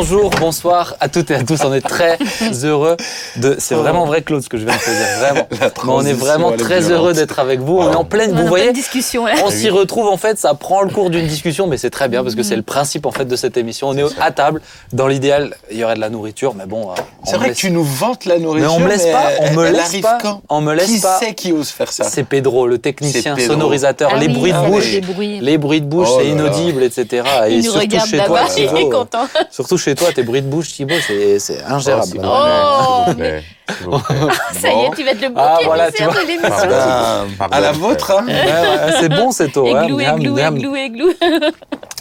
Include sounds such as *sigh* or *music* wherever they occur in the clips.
bonjour, bonsoir à toutes et à tous. On est très heureux de. C'est vraiment vrai, Claude, ce que je viens de te dire. Vraiment. Mais on est vraiment très heureux d'être avec vous. On est en pleine. On Vous en voyez, pleine discussion là. on s'y retrouve en fait. Ça prend le cours d'une discussion, mais c'est très bien parce que c'est le principe en fait de cette émission. On est à table. Dans l'idéal, il y aurait de la nourriture, mais bon. euh, on C'est vrai laisse- que tu nous vantes la Mais nourriture. on me laisse pas. On me elle laisse pas. quand? On me laisse Qui pas. c'est qui ose faire ça? C'est Pedro, le technicien Pedro. sonorisateur, Ah les oui, bruits de bouche. les bruits. Les bruits de bouche, Oh c'est inaudible, etc. Et Il nous regarde là-bas, il est content. Surtout chez toi, tes bruits de bouche, Thibaut, c'est c'est ingérable. Oh, plaît. *laughs* Ça y est, tu vas être le Ah, voilà, tu émissaire vois. de l'émission. Pardon. Ben, À la vôtre, hein Ouais, c'est bon, c'est tôt. hein. Églou, Miam, églou, miam. églou, églou. *laughs*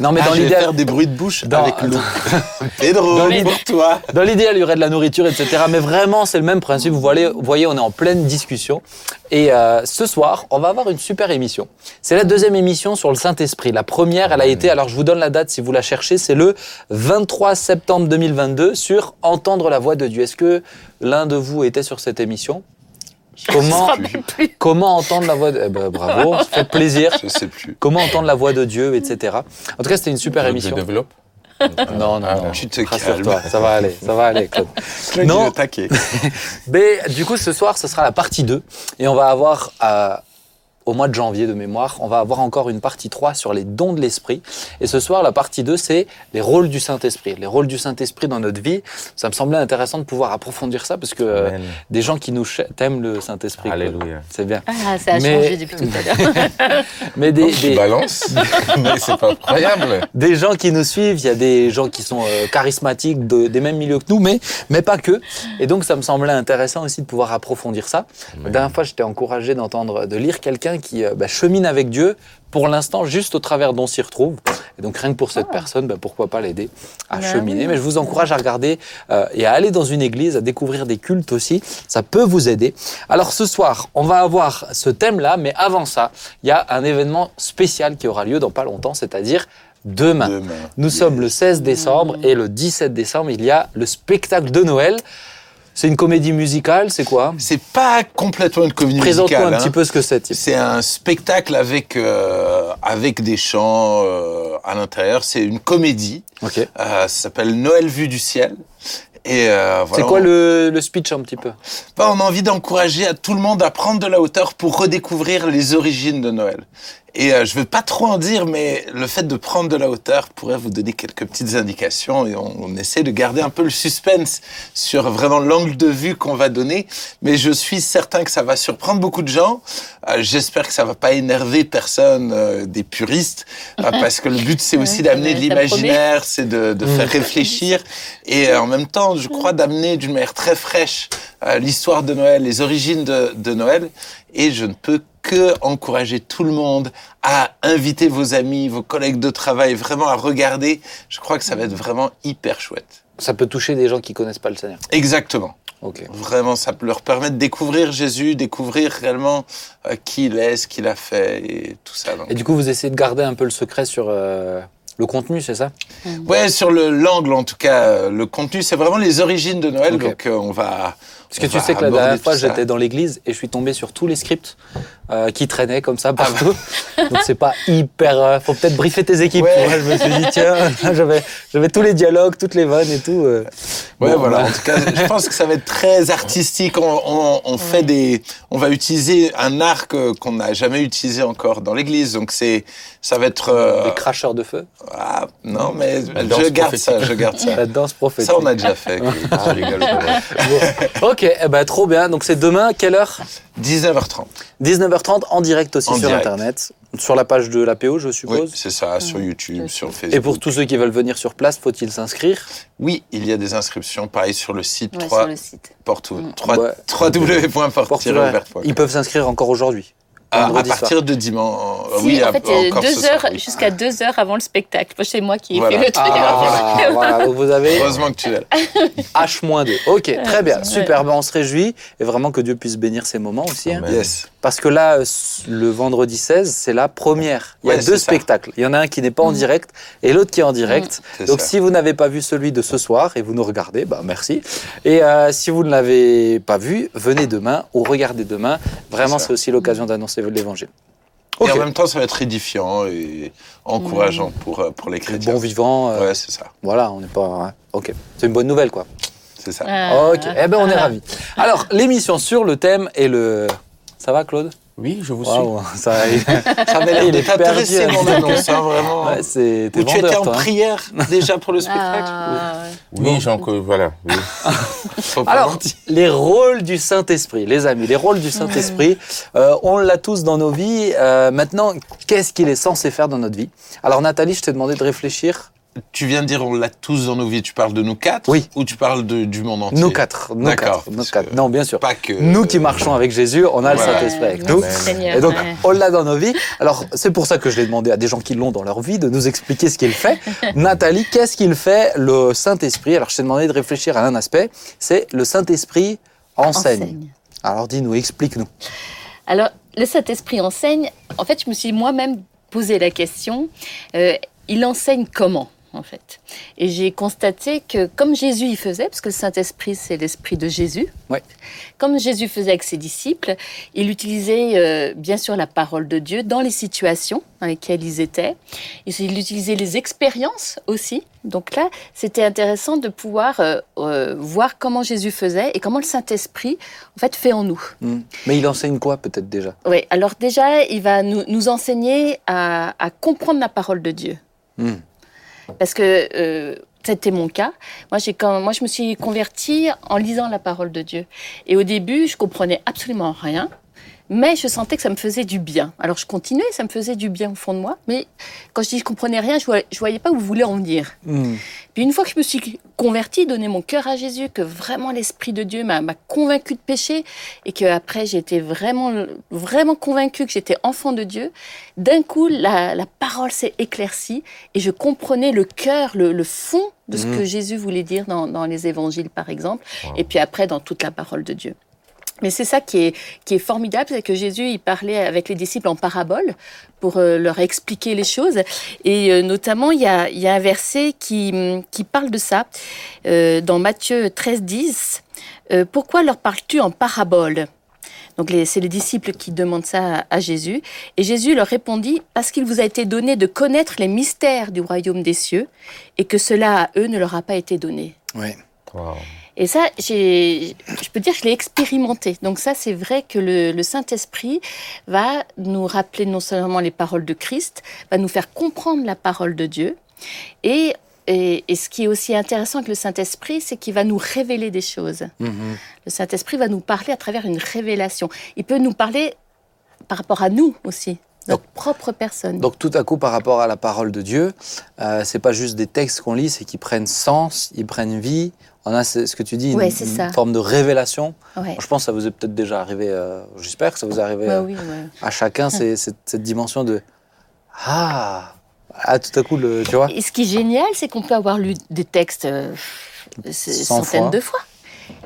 Non, mais Ah, dans l'idéal, faire des bruits de bouche Dans- avec l'eau. *laughs* Pedro, pour toi. dans l'idéal, il y aurait de la nourriture, etc. Mais vraiment, c'est le même principe. Vous voyez, vous voyez, on est en pleine discussion. Et euh, ce soir, on va avoir une super émission. C'est la deuxième émission sur le Saint-Esprit. La première, elle a été, alors je vous donne la date si vous la cherchez, c'est le 23 septembre 2022 sur Entendre la voix de Dieu. Est-ce que l'un de vous était sur cette émission *laughs* Comment, comment entendre la voix de... eh ben, bravo, *laughs* ça fait plaisir. Je sais plus. Comment entendre la voix de Dieu, etc. En tout cas, c'était une super Je émission. développe. *laughs* Non, non, Ah, non. Tu te calmes. Rassure-toi, ça va aller, ça va aller, Claude. Claude, Non. il est au taquet. Mais du coup, ce soir, ce sera la partie 2. Et on va avoir, euh, au mois de janvier de mémoire, on va avoir encore une partie 3 sur les dons de l'esprit. Et ce soir, la partie 2, c'est les rôles du Saint-Esprit. Les rôles du Saint-Esprit dans notre vie. Ça me semblait intéressant de pouvoir approfondir ça parce que euh, des gens qui nous t'aiment le Saint-Esprit. Alléluia. C'est bien. Ah, ça a Mais- changé depuis tout à l'heure. *laughs* Mais des, Tu des, balances, *laughs* mais c'est pas incroyable. des gens qui nous suivent, il y a des gens qui sont euh, charismatiques de- des mêmes milieux que nous, mais, mais pas que. Et donc, ça me semblait intéressant aussi de pouvoir approfondir ça. La dernière fois, j'étais encouragé d'entendre, de lire quelqu'un qui euh, bah, chemine avec Dieu, pour l'instant, juste au travers d'on s'y retrouve. Et donc, rien que pour cette personne, bah, pourquoi pas l'aider à Bah cheminer. oui. Mais je vous encourage à regarder euh, et à aller dans une église, à découvrir des cultes aussi. Ça peut vous aider. Alors, ce soir, on va avoir ce thème-là, mais avant ça, il y a un événement spécial qui aura lieu dans pas longtemps, c'est-à-dire demain. Demain. Nous sommes le 16 décembre et le 17 décembre, il y a le spectacle de Noël. C'est une comédie musicale, c'est quoi C'est pas complètement une comédie Présente-moi musicale. un hein. petit peu ce que c'est. C'est un spectacle avec, euh, avec des chants euh, à l'intérieur. C'est une comédie. Ok. Euh, ça s'appelle Noël vu du ciel. Et voilà, C'est quoi on- le, le speech un petit peu Bah, on a envie d'encourager à tout le monde à prendre de la hauteur pour redécouvrir les origines de Noël. Et euh, je veux pas trop en dire, mais le fait de prendre de la hauteur pourrait vous donner quelques petites indications et on, on essaie de garder un peu le suspense sur vraiment l'angle de vue qu'on va donner. Mais je suis certain que ça va surprendre beaucoup de gens. Euh, J'espère que ça va pas énerver personne euh, des puristes, euh, *laughs* parce que le but c'est aussi d'amener de l'imaginaire, c'est de, de faire réfléchir et euh, en même temps, je crois d'amener d'une manière très fraîche euh, l'histoire de Noël, les origines de, de Noël. Et je ne peux que encourager tout le monde à inviter vos amis, vos collègues de travail, vraiment à regarder. Je crois que ça va être vraiment hyper chouette. Ça peut toucher des gens qui connaissent pas le Seigneur. Exactement. Ok. Vraiment, ça peut leur permettre de découvrir Jésus, découvrir réellement euh, qui il est, ce qu'il a fait et tout ça. Donc, Et du coup, vous essayez de garder un peu le secret sur euh, le contenu, c'est ça? Ouais, sur le l'angle en tout cas, euh, le contenu, c'est vraiment les origines de Noël. Donc euh, on va. Parce que tu sais que la dernière fois, j'étais dans l'église et je suis tombé sur tous les scripts euh, qui traînaient comme ça partout. Donc c'est pas hyper. euh, faut peut-être briefer tes équipes. Ouais. vois. je me suis dit tiens, *laughs* j'avais j'avais tous les dialogues, toutes les vannes et tout. euh. Ouais, Bon, voilà. bah, En tout cas, je pense que ça va être très artistique. On, on, on fait des, on va utiliser un arc euh, qu'on n'a jamais utilisé encore dans l'église. Donc c'est, ça va être. euh, Des cracheurs de feu, ah, non, mais je garde ça, je garde ça. la danse prophétique. Ça, on a déjà fait. Je rigole. *laughs* Ok, eh ben, trop bien. Donc c'est demain, quelle heure? 19h30. 19h30 en direct aussi En sur direct. Internet, sur la page de l'APO, je Oui, suppose. c'est ça, sur YouTube, sur Facebook. Et pour tous ceux qui veulent venir sur place, faut-il s'inscrire? Oui, il y a des inscriptions, pareil sur le site Ouais, 3, sur le site. porte, Mm. 3, Ouais. 3w.porte-ouvert.com. Ils peuvent s'inscrire encore aujourd'hui. À, à soir. partir de dimanche. Si, oui, en à- fait, euh, encore deux heures, oui. jusqu'à deux heures avant le spectacle. C'est moi qui ai Voilà. fait le truc. Ah, voilà, *laughs* donc vous avez Heureusement que tu es là. H-2. Ok, très bien, Ouais. super. Ben, on se réjouit et vraiment que Dieu puisse bénir ces moments aussi. hein. Yes. Parce que là, euh, le vendredi 16, c'est la première. Il y a Ouais, deux ça. spectacles. Il y en a un qui n'est pas en Mhm. direct et l'autre qui est en direct. C'est Donc ça. si vous n'avez pas vu celui de ce soir et vous nous regardez, bah merci. Et euh, si vous ne l'avez pas vu, venez demain ou regardez demain. Vraiment, C'est aussi l'occasion d'annoncer l'évangile. Ok. Et en même temps, ça va être édifiant et encourageant pour, euh, pour les chrétiens. bons vivants. euh, Ouais, c'est ça. Voilà, on n'est pas. ouais. Ok. C'est une bonne nouvelle, quoi. C'est ça. Ah. Ok. Eh ben, on est ravis. Alors, l'émission sur le thème et le. Ça va, Claude? Oui, je vous Waouh, ça, il... Ça Il est perdu, t'intéresser, hein. mon annonce, hein, vraiment. Ouais, c'est. T'es Ou tu étais en toi, hein. prière déjà pour le spectacle Ah, ouais. suis. Oui, j'en que voilà. oui. *laughs* Alors, les rôles du Saint-Esprit, les amis, les rôles du Saint-Esprit, euh, on l'a tous dans nos vies. Euh, maintenant, qu'est-ce qu'il est censé faire dans notre vie? Alors, Nathalie, je t'ai demandé de réfléchir. Tu viens de dire on l'a tous dans nos vies. Tu parles de nous quatre Oui. Ou tu parles de, du monde entier Nous quatre. Nous D'accord, quatre. Nous quatre. Non, bien sûr. Pas que. Nous qui marchons avec Jésus, on a le. Saint-Esprit avec nous. Seigneur, Et donc, ouais. on l'a dans nos vies. Alors, c'est pour ça que je l'ai demandé à des gens qui l'ont dans leur vie de nous expliquer ce qu'il fait. *laughs* Nathalie, qu'est-ce qu'il fait, le Saint-Esprit? Alors, je t'ai demandé de réfléchir à un aspect. C'est le Saint-Esprit enseigne. Enseigne. Alors, dis-nous, explique-nous. Alors, le Saint-Esprit enseigne. En fait, je me suis moi-même posé la question euh, il enseigne comment? En fait. Et j'ai constaté que comme Jésus y faisait, parce que le Saint-Esprit c'est l'esprit de Jésus, Ouais. comme Jésus faisait avec ses disciples, il utilisait euh, bien sûr la parole de Dieu dans les situations dans lesquelles ils étaient. Il utilisait les expériences aussi. Donc là, c'était intéressant de pouvoir euh, euh, voir comment Jésus faisait et comment le Saint-Esprit en fait fait en nous. Hmm. Mais il enseigne quoi, peut-être déjà? Oui, alors déjà, il va nous, nous enseigner à, à comprendre la parole de Dieu. Hmm. Parce que euh, c'était mon cas. Moi, j'ai quand, moi, je me suis convertie en lisant la parole de Dieu. Et au début, je comprenais absolument rien. Mais je sentais que ça me faisait du bien. Alors je continuais, ça me faisait du bien au fond de moi. Mais quand je dis je comprenais rien, je voyais, je voyais pas où vous voulez en venir. Hmm. Puis une fois que je me suis convertie, donné mon cœur à Jésus, que vraiment l'Esprit de Dieu m'a convaincue de péché, et que après j'étais vraiment, vraiment convaincue que j'étais enfant de Dieu, d'un coup la, la parole s'est éclaircie et je comprenais le cœur, le, le fond de ce Mhm. que Jésus voulait dire dans, dans les évangiles par exemple, Wow. et puis après dans toute la parole de Dieu. Mais c'est ça qui est, qui est formidable, c'est que Jésus, il parlait avec les disciples en parabole pour euh, leur expliquer les choses. Et euh, notamment, il y a, il y a un verset qui, qui parle de ça euh, dans Matthieu 13, 10. Euh, pourquoi leur parles-tu en parabole? Donc c'est les disciples qui demandent ça à, à Jésus. Et Jésus leur répondit, parce qu'il vous a été donné de connaître les mystères du royaume des cieux, et que cela à eux ne leur a pas été donné. Ouais. Wow. Et ça, j'ai, je peux dire que je l'ai expérimenté. Donc ça, c'est vrai que le, le Saint-Esprit va nous rappeler non seulement les paroles de Christ, va nous faire comprendre la parole de Dieu. Et, et, et ce qui est aussi intéressant avec le Saint-Esprit, c'est qu'il va nous révéler des choses. Mhm. Le Saint-Esprit va nous parler à travers une révélation. Il peut nous parler par rapport à nous aussi, notre propre personne. Donc tout à coup, par rapport à la parole de Dieu, euh, c'est pas juste des textes qu'on lit, c'est qu'ils prennent sens, ils prennent vie. On a ce que tu dis, une, Ouais, forme de révélation. Ouais. Je pense que ça vous est peut-être déjà arrivé. euh, J'espère que ça vous est arrivé Ouais, euh, oui, à chacun, *laughs* c'est cette, cette dimension de ah, ah, tout à coup, le, tu vois. Et ce qui est génial, c'est qu'on peut avoir lu des textes euh, centaines fois. de fois.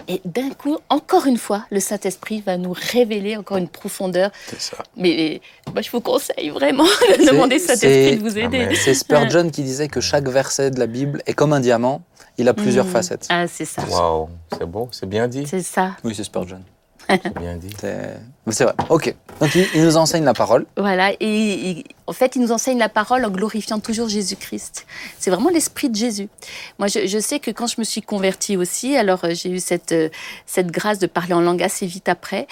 Et d'un coup, encore une fois, le Saint-Esprit va nous révéler encore une profondeur. C'est ça. Mais moi, je vous conseille vraiment *laughs* de demander au c'est- Saint-Esprit de vous aider. Amen. C'est Spurgeon qui disait que chaque verset de la Bible est comme un diamant. Il a plusieurs Mm. facettes. Ah, c'est ça. Wow. C'est beau, c'est bien dit. C'est ça. Oui, c'est Spurgeon. C'est bien dit. C'est vrai. Ok. Donc il, il nous enseigne la parole. Voilà, et il- en fait, il nous enseigne la parole en glorifiant toujours Jésus-Christ. C'est vraiment l'esprit de Jésus. Moi, je, je sais que quand je me suis convertie aussi, alors euh, j'ai eu cette, euh, cette grâce de parler en langue assez vite après,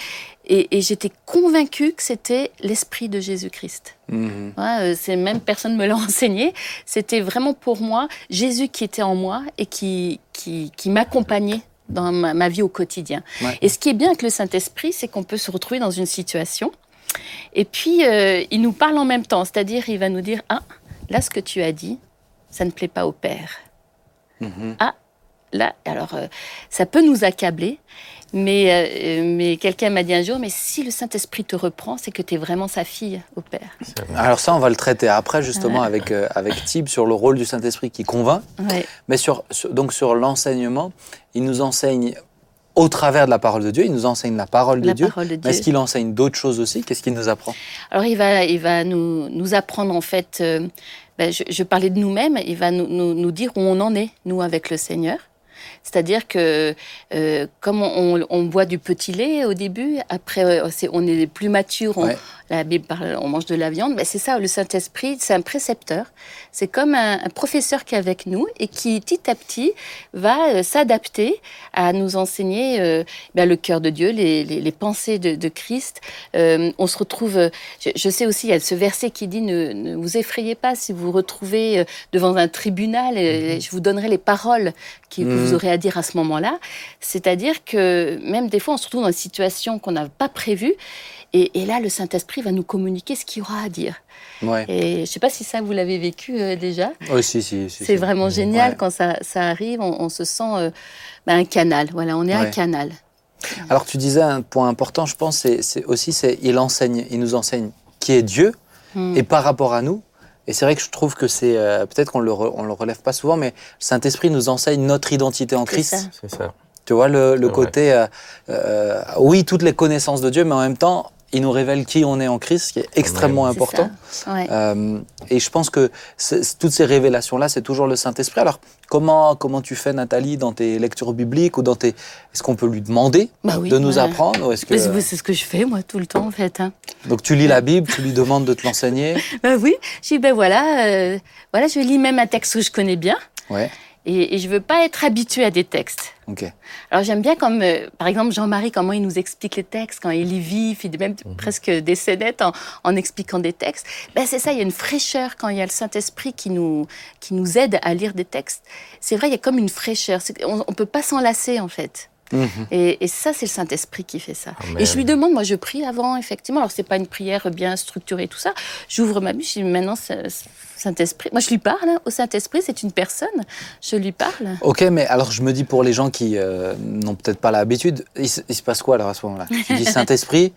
et, et j'étais convaincue que c'était l'esprit de Jésus-Christ. Mhm. Ouais, euh, c'est même personne me l'a *laughs* enseigné. C'était vraiment pour moi Jésus qui était en moi et qui, qui, qui m'accompagnait dans ma, ma vie au quotidien. Ouais. Et ce qui est bien avec le Saint-Esprit, c'est qu'on peut se retrouver dans une situation et puis euh, il nous parle en même temps. C'est-à-dire, il va nous dire Ah, là, ce que tu as dit, ça ne plaît pas au Père. Mhm. Là, alors, euh, ça peut nous accabler. Mais, euh, mais quelqu'un m'a dit un jour, mais si le Saint-Esprit te reprend, c'est que tu es vraiment sa fille au Père. Alors ça, on va le traiter après justement avec euh, avec Tib sur le rôle du Saint-Esprit qui convainc. Ouais. Mais sur, sur- donc sur l'enseignement, il nous enseigne au travers de la parole de Dieu. Il nous enseigne la parole de La Dieu. parole de Mais est-ce qu'il enseigne d'autres choses aussi? Qu'est-ce qu'il nous apprend? Alors il va, il va nous, nous apprendre en fait, euh, ben, je, je parlais de nous-mêmes, il va nous, nous, nous dire où on en est, nous, avec le Seigneur. C'est-à-dire que euh, comme on, on boit du petit lait au début, après euh, on est plus mature, on, Ouais. la Bible parle, on mange de la viande, mais c'est ça, le Saint-Esprit, c'est un précepteur. C'est comme un, un professeur qui est avec nous et qui, petit à petit, va euh, s'adapter à nous enseigner euh, ben, le cœur de Dieu, les, les- les pensées de, de Christ. Euh, on se retrouve, je, je sais aussi, il y a ce verset qui dit ne, ne vous effrayez pas si vous vous retrouvez devant un tribunal, euh, je vous donnerai les paroles qui, Mhm. Vous aurez à dire à ce moment-là. C'est-à-dire que même des fois, on se retrouve dans une situation qu'on n'a pas prévue. Et, et là, le Saint-Esprit va nous communiquer ce qu'il y aura à dire. Ouais. Et je ne sais pas si ça, vous l'avez vécu euh, déjà. Oui, si, si. si, C'est si. vraiment génial Ouais. quand ça, ça arrive. On, on se sent euh, ben, un canal. Voilà, on est un canal. Alors tu disais un point important, je pense, c'est c'est aussi, c'est il enseigne, il nous enseigne qui est Dieu Hmm. et par rapport à nous. Et c'est vrai que je trouve que c'est euh, peut-être qu'on le re- on le relève pas souvent, mais le Saint Esprit nous enseigne notre identité en C'est Christ. ça. C'est ça. Tu vois le, côté, euh, euh, oui, toutes les connaissances de Dieu, mais en même temps, il nous révèle qui on est en Christ, ce qui est extrêmement C'est important. Ouais. Euh, et je pense que c'est- c'est- toutes ces révélations-là, c'est toujours le Saint-Esprit. Alors, comment, comment tu fais, Nathalie, dans tes lectures bibliques ou dans tes... Est-ce qu'on peut lui demander Bah oui, de nous ouais. apprendre ou est-ce que... Mais C'est c'est ce que je fais, moi, tout le temps, en fait. hein. Donc, tu lis la Bible, tu lui demandes de te l'enseigner *laughs* Ben oui, je dis, ben voilà, euh, voilà, je lis même un texte que je connais bien. Ouais, Et, et je veux pas être habituée à des textes. ok. Alors j'aime bien comme, euh, par exemple, Jean-Marie, comment il nous explique les textes, quand il est vif, il dit même presque des scénettes en, en expliquant des textes. Ben c'est ça, il y a une fraîcheur quand il y a le Saint-Esprit qui nous, qui nous aide à lire des textes. C'est vrai, il y a comme une fraîcheur. On, on peut pas s'en lasser, en fait. Mhm. Et, et ça, c'est le Saint-Esprit qui fait ça. Amen. Et je lui demande, moi, je prie avant, effectivement. Alors, c'est pas une prière bien structurée, tout ça. J'ouvre ma bouche, je dis, maintenant, Saint-Esprit. Moi, je lui parle hein, au Saint-Esprit, c'est une personne. Je lui parle. Ok, mais alors je me dis pour les gens qui euh, n'ont peut-être pas l'habitude, il se passe quoi alors à ce moment-là? Tu dis Saint-Esprit,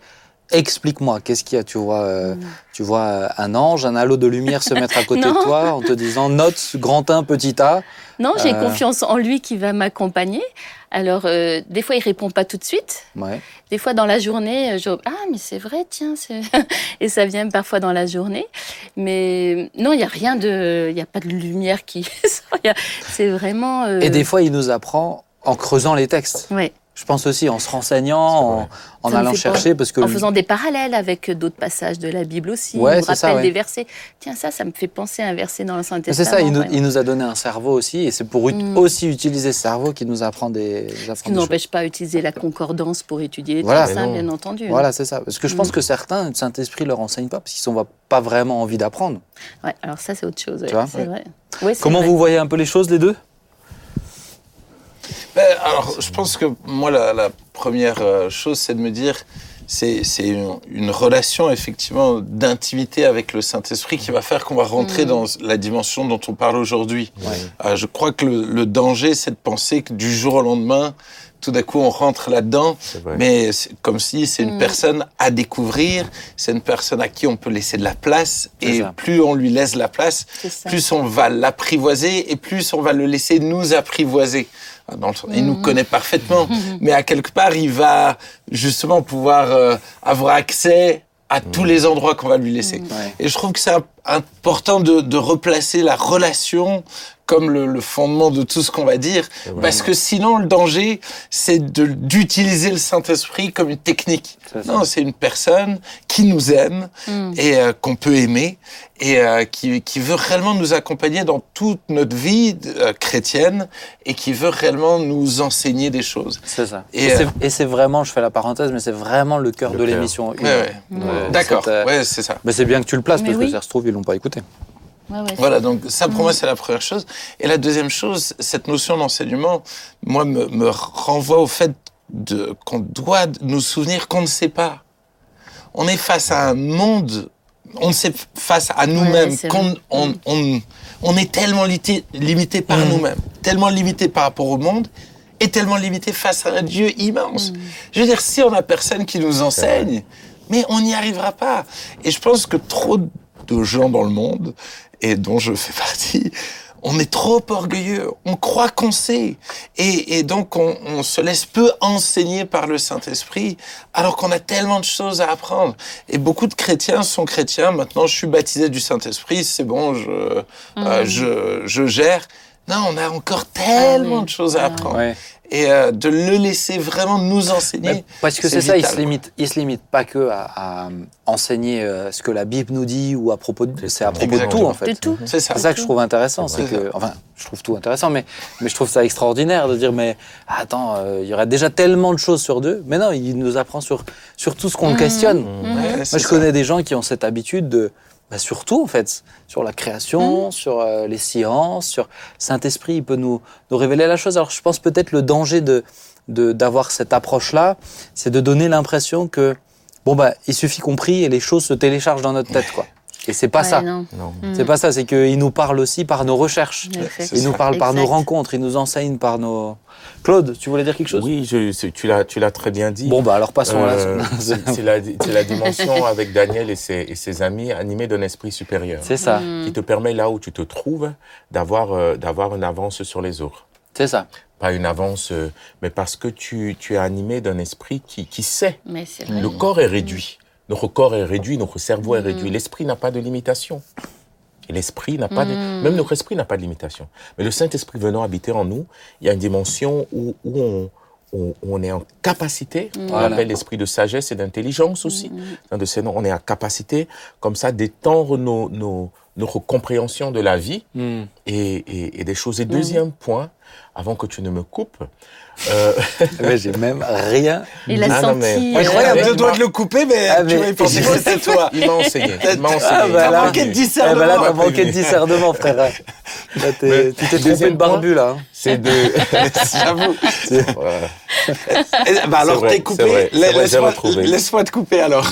explique-moi, qu'est-ce qu'il y a Tu vois, euh, tu vois euh, un ange, un halo de lumière se mettre à côté de *laughs* toi en te disant note grand 1, petit a. Non, j'ai Euh. confiance en lui qui va m'accompagner. Alors, euh, des fois, il répond pas tout de suite. Ouais. Des fois, dans la journée, je... ah, mais c'est vrai, tiens, *laughs* et ça vient parfois dans la journée. Mais non, il y a rien de, il y a pas de lumière qui *laughs* sort. C'est vraiment. Et des fois, il nous apprend en creusant les textes. ouais. Je pense aussi en se renseignant, en, allant chercher, parce que En faisant des parallèles avec d'autres passages de la Bible aussi. Ouais, il nous ça, rappelle ouais. des versets. Tiens, ça, ça me fait penser à un verset dans le Mais Saint-Testament. c'est ça, il nous, il nous a donné un cerveau aussi, et c'est pour Mm. aussi utiliser ce cerveau qu'il nous apprend des, Ce qui ne n'empêche pas d'utiliser la concordance pour étudier les Voilà. bien entendu. Voilà, c'est ça. Parce que je pense Mm. que certains, le Saint-Esprit leur enseigne pas, parce qu'ils n'ont pas vraiment envie d'apprendre. Ouais, alors ça, c'est autre chose. ouais, Tu vois c'est vrai. Ouais, c'est Comment vrai. vous voyez un peu les choses, les deux? Ben, alors, je pense que moi, la, la première euh, chose, c'est de me dire, c'est c'est une, une relation effectivement d'intimité avec le Saint-Esprit qui va faire qu'on va rentrer Mm. dans la dimension dont on parle aujourd'hui. Ouais. Euh, je crois que le, le danger, c'est de penser que du jour au lendemain, tout d'un coup, on rentre là-dedans. Mais comme si c'est une Mm. personne à découvrir, c'est une personne à qui on peut laisser de la place. Et ça. plus on lui laisse la place, plus on va l'apprivoiser et plus on va le laisser nous apprivoiser. Dans le sens- Il nous Mhm. connaît parfaitement, *laughs* mais à quelque part, il va justement pouvoir euh, avoir accès à tous les endroits qu'on va lui laisser. Ouais. Et je trouve que c'est imp- important de, de replacer la relation comme le, le fondement de tout ce qu'on va dire, parce que sinon le danger, c'est d'utiliser le Saint-Esprit comme une technique. Non, c'est une personne qui nous aime Mm. et euh, qu'on peut aimer et euh, qui, qui veut réellement nous accompagner dans toute notre vie euh, chrétienne et qui veut réellement nous enseigner des choses. C'est ça. Et, Et, c'est- vraiment, je fais la parenthèse, mais c'est vraiment le cœur Le de l'émission. D'accord, ouais, c'est ça. Mais c'est bien que tu le places, Mais parce oui. que ça se trouve, ils l'ont pas écouté. Ouais, ouais, Voilà, donc ça pour moi c'est la première chose. Et la deuxième chose, cette notion d'enseignement, moi me, me renvoie au fait de qu'on doit nous souvenir qu'on ne sait pas. On est face à un monde, on ne sait face à nous-mêmes, qu'on on, on, on est tellement limité, limité par Mm. nous-mêmes, tellement limité par rapport au monde et tellement limité face à un Dieu immense. Je veux dire, si on a personne qui nous enseigne, mais on n'y arrivera pas. Et je pense que trop de gens dans le monde, et dont je fais *laughs* partie, on est trop orgueilleux, on croit qu'on sait. Et, et donc, on, on se laisse peu enseigner par le Saint-Esprit, alors qu'on a tellement de choses à apprendre. Et beaucoup de chrétiens sont chrétiens. Maintenant, je suis baptisé du Saint-Esprit, c'est bon, je, euh, je, je gère. Non, on a encore tellement Ah oui. de choses à Ah apprendre. Ouais. Et euh, de le laisser vraiment nous enseigner. Mais parce que c'est ça, il se limite, il se limite pas que à, à enseigner euh, ce que la Bible nous dit ou à propos de, c'est à propos de tout en fait. De tout. C'est ça. C'est ça que je trouve intéressant, c'est que, enfin, je trouve tout intéressant, mais, mais je trouve ça extraordinaire de dire, mais attends, euh, il y aurait déjà tellement de choses sur Dieu, mais non, il nous apprend sur, sur tout ce qu'on le questionne. Ouais, Moi, je ça. connais des gens qui ont cette habitude de, bah, sur tout en fait, sur la création, sur euh, les sciences, sur Saint-Esprit, il peut nous, nous révéler la chose. Alors, je pense peut-être le danger de de- d'avoir cette approche-là, c'est de donner l'impression que, bon, bah, il suffit qu'on prie et les choses se téléchargent dans notre tête, quoi. Et c'est pas Ouais, ça. non. Non. C'est pas ça, c'est qu'il nous parle aussi par nos recherches. Il nous parle par nos rencontres, il nous enseigne par nos. Claude, tu voulais dire quelque chose? Oui, je, tu l'as, tu l'as très bien dit. Bon, bah alors passons Euh, là. *laughs* c'est c'est la, c'est la dimension avec Daniel et ses, et ses amis animés d'un esprit supérieur C'est ça, qui te permet là où tu te trouves d'avoir euh, d'avoir une avance sur les autres. c'est ça. Pas une avance, euh, mais parce que tu, tu es animé d'un esprit qui, qui sait. Mais. Le corps est réduit. Notre corps est réduit, notre cerveau est réduit. L'esprit n'a pas de limitation. L'esprit n'a pas de... Même notre esprit n'a pas de limitation. Mais le Saint-Esprit venant habiter en nous, il y a une dimension où, où on, où on est en capacité, on Voilà. appelle l'esprit de sagesse et d'intelligence aussi. De ces noms, on est en capacité, comme ça, d'étendre nos, nos, notre compréhension de la vie et, et, et des choses. Et deuxième point, avant que tu ne me coupes, euh, Mais j'ai même rien. Il a Ah, non, senti. mais- euh, Incroyable, Ouais. deux doigts de le couper, mais Ah, tu mais- pensé que c'était toi. *laughs* il m'a enseigné. Il m'a enseigné. Ah, bah Il m'a là. manqué de enseigné. Eh ben là, t'as discernement. manqué de discernement, frère. *laughs* Là, Mais- tu t'es trompé de barbu, là. hein. C'est de. *laughs* J'avoue. Bah alors t'es coupé. Laisse-moi laisse-moi te couper alors.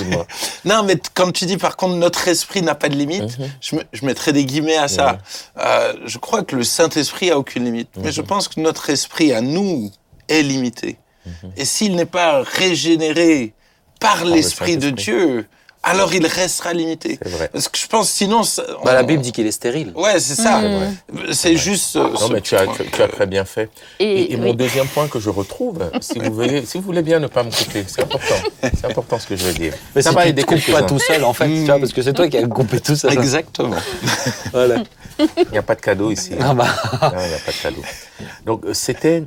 Non, mais quand tu dis par contre notre esprit n'a pas de limite, Mhm. je, je mettrais des guillemets à ça. Euh, je crois que le Saint-Esprit a aucune limite, mais Mhm. je pense que notre esprit à nous est limité. Mhm. Et s'il n'est pas régénéré par le l'Esprit de. Dieu, alors il restera limité. C'est vrai. Parce que je pense sinon... ça- Bah, la Bible dit qu'il est stérile. Ouais, c'est ça. Mm. C'est juste... euh, Non, mais tu as, point. tu, tu as très bien fait. Et, Et, et mon deuxième point que je retrouve, si vous voulez, si vous voulez bien ne pas me couper, c'est important. C'est important ce que je vais dire. Mais Ça si va tu te coupes pas tout seul, en fait, tu vois, parce que c'est toi qui as coupé tout seul. Exactement. Voilà. Il n'y a pas de cadeau ici. Ah bah. Non, il n'y a pas de cadeau. Donc, euh, c'était.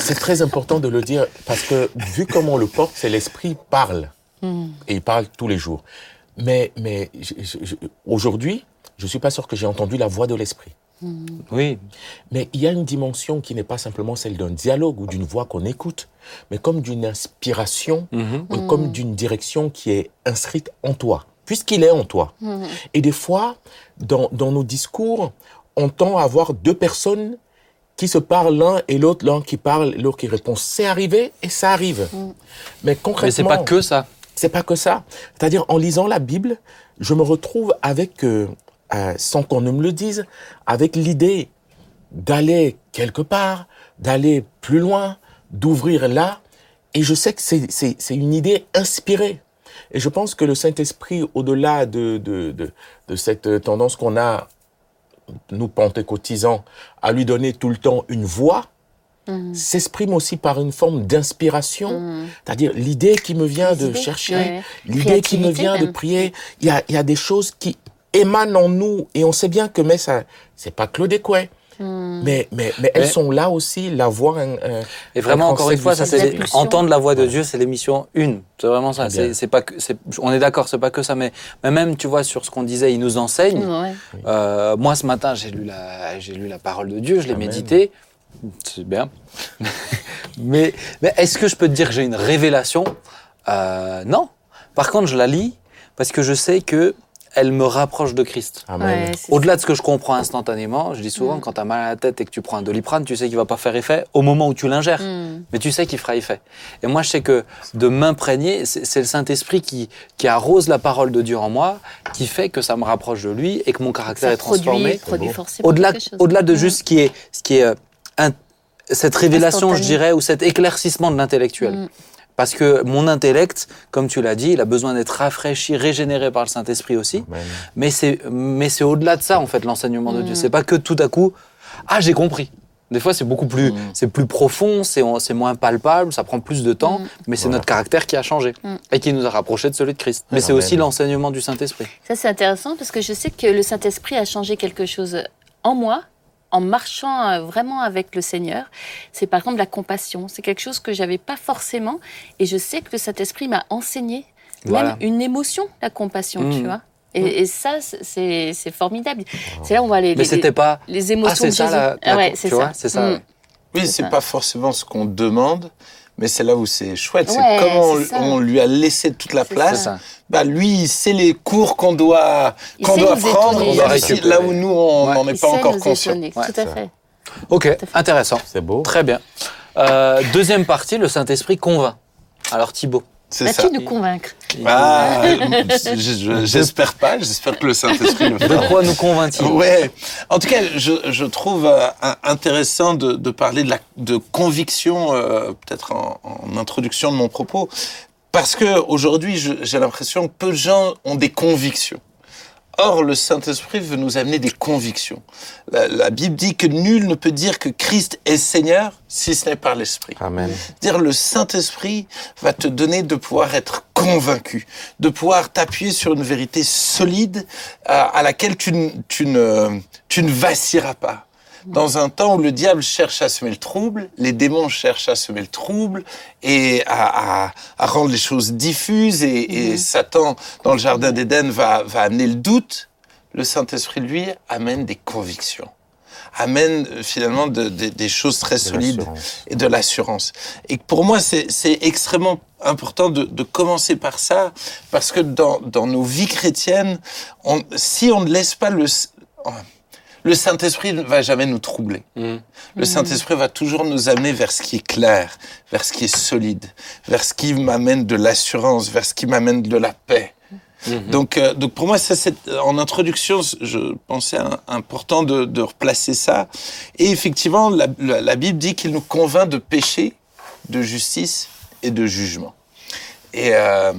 C'est très important de le dire parce que, vu comment on le porte, c'est l'esprit parle. Et il parle tous les jours. Mais, mais aujourd'hui, je ne suis pas sûr que j'ai entendu la voix de l'esprit. Oui. Mais il y a une dimension qui n'est pas simplement celle d'un dialogue ou d'une voix qu'on écoute, mais comme d'une inspiration, euh, comme d'une direction qui est inscrite en toi, puisqu'il est en toi. Et des fois, dans, dans nos discours, on tend à avoir deux personnes qui se parlent l'un et l'autre, l'un qui parle, l'autre qui répond. C'est arrivé et ça arrive. Mais concrètement, Mais c'est pas que ça. c'est pas que ça. C'est-à-dire, en lisant la Bible, je me retrouve avec, euh, euh, sans qu'on ne me le dise, avec l'idée d'aller quelque part, d'aller plus loin, d'ouvrir là. Et je sais que c'est- une idée inspirée. Et je pense que le Saint-Esprit, au-delà de, de, de, de cette tendance qu'on a, nous pentecôtisants, à lui donner tout le temps une voix, s'exprime aussi par une forme d'inspiration, c'est-à-dire l'idée qui me vient de chercher, ouais. l'idée qui me vient de prier. Il y a, il y a des choses qui émanent en nous et on sait bien que mais ça, c'est pas Claude Écouet. Mais, mais, mais elles Mais- sont là aussi, la voix. Et vraiment, encore une fois, ça c'est entendre la voix de Dieu, c'est l'émission une. C'est vraiment ça. C'est c'est pas que, c'est- on est d'accord, c'est pas que ça, mais, mais même tu vois sur ce qu'on disait, il nous enseigne. Ouais. Euh, moi, ce matin, j'ai lu la, j'ai lu la parole de Dieu, je l'ai Amen. médité. C'est bien. *laughs* mais mais est-ce que je peux te dire que j'ai une révélation? Euh, Non. Par contre, je la lis parce que je sais que elle me rapproche de Christ. Ouais, Au-delà de ce que je comprends instantanément, je dis souvent, Mm. quand tu as mal à la tête et que tu prends un doliprane, tu sais qu'il va pas faire effet au moment où tu l'ingères. Mm. Mais tu sais qu'il fera effet. Et moi, je sais que de m'imprégner, c'est c'est le Saint-Esprit qui, qui arrose la parole de Dieu en moi, qui fait que ça me rapproche de lui et que mon caractère Ça est transformé. Au-delà quelque chose. au-delà de Mm. juste ce qui est, ce qui est euh, un- cette révélation, je dirais, ou cet éclaircissement de l'intellectuel. Mm. Parce que mon intellect, comme tu l'as dit, il a besoin d'être rafraîchi, régénéré par le Saint-Esprit aussi. Amen. Mais c'est, mais c'est au-delà de ça, en fait, l'enseignement de Dieu. C'est pas que tout à coup, ah, j'ai compris. Des fois, c'est beaucoup plus, Mm. c'est plus profond, c'est c'est moins palpable, ça prend plus de temps, Mm. mais c'est Voilà. notre caractère qui a changé Mm. et qui nous a rapprochés de celui de Christ. Mais c'est aussi l'enseignement du Saint-Esprit. Ça, c'est intéressant parce que je sais que le Saint-Esprit a changé quelque chose en moi en marchant euh, vraiment avec le Seigneur. C'est par exemple la compassion. C'est quelque chose que j'avais pas forcément et je sais que le Saint-Esprit m'a enseigné Voilà. même une émotion, la compassion, tu vois. Et, et ça, c'est c'est formidable. C'est là où on voit les, Mais les- c'était pas. les Ah, émotions c'est de ça Jésus. la. Ah la- ouais, tu c'est vois, ça. c'est ça. Mm. Oui, C'est c'est pas forcément ce qu'on demande, mais c'est là où c'est chouette. Ouais, c'est comme on, lui a laissé toute la place. Bah lui, il sait les cours qu'on doit qu'on doit prendre, on doit là où nous on Ouais. n'en est pas encore conscient. tout à fait. Ok, intéressant. C'est beau. Très bien. Euh, deuxième partie, le Saint-Esprit convainc. Alors Thibaut. C'est ça. Vas-tu nous convaincre Ah, *laughs* je- je- j'espère pas. J'espère que le Saint-Esprit le De fera. quoi nous convainc-il Ouais. En tout cas, je, je trouve euh, intéressant de, de parler de, la, de conviction, euh, peut-être en, en introduction de mon propos, parce que aujourd'hui, j'ai l'impression que peu de gens ont des convictions. Or, le Saint-Esprit veut nous amener des convictions. La, la Bible dit que nul ne peut dire que Christ est Seigneur si ce n'est par l'Esprit. Amen. Dire le Saint-Esprit va te donner de pouvoir être convaincu, de pouvoir t'appuyer sur une vérité solide à, à laquelle tu, tu, ne, tu ne vacilleras pas. Dans un temps où le diable cherche à semer le trouble, les démons cherchent à semer le trouble et à, à, à rendre les choses diffuses et, et Satan, dans le jardin d'Éden, va, va amener le doute, le Saint-Esprit, lui, amène des convictions amène euh, finalement de- de- des choses très De solides et de l'assurance. Et pour moi, c'est extrêmement important de, de commencer par ça, parce que dans, dans nos vies chrétiennes, on, si on ne laisse pas le... Le Saint-Esprit ne va jamais nous troubler. Le Saint-Esprit va toujours nous amener vers ce qui est clair, vers ce qui est solide, vers ce qui m'amène de l'assurance, vers ce qui m'amène de la paix. Donc, euh, donc pour moi, ça, c'est, en introduction, je pensais un- important de, de replacer ça. Et effectivement, la, la- la Bible dit qu'il nous convainc de péché, de justice et de jugement. Et, euh,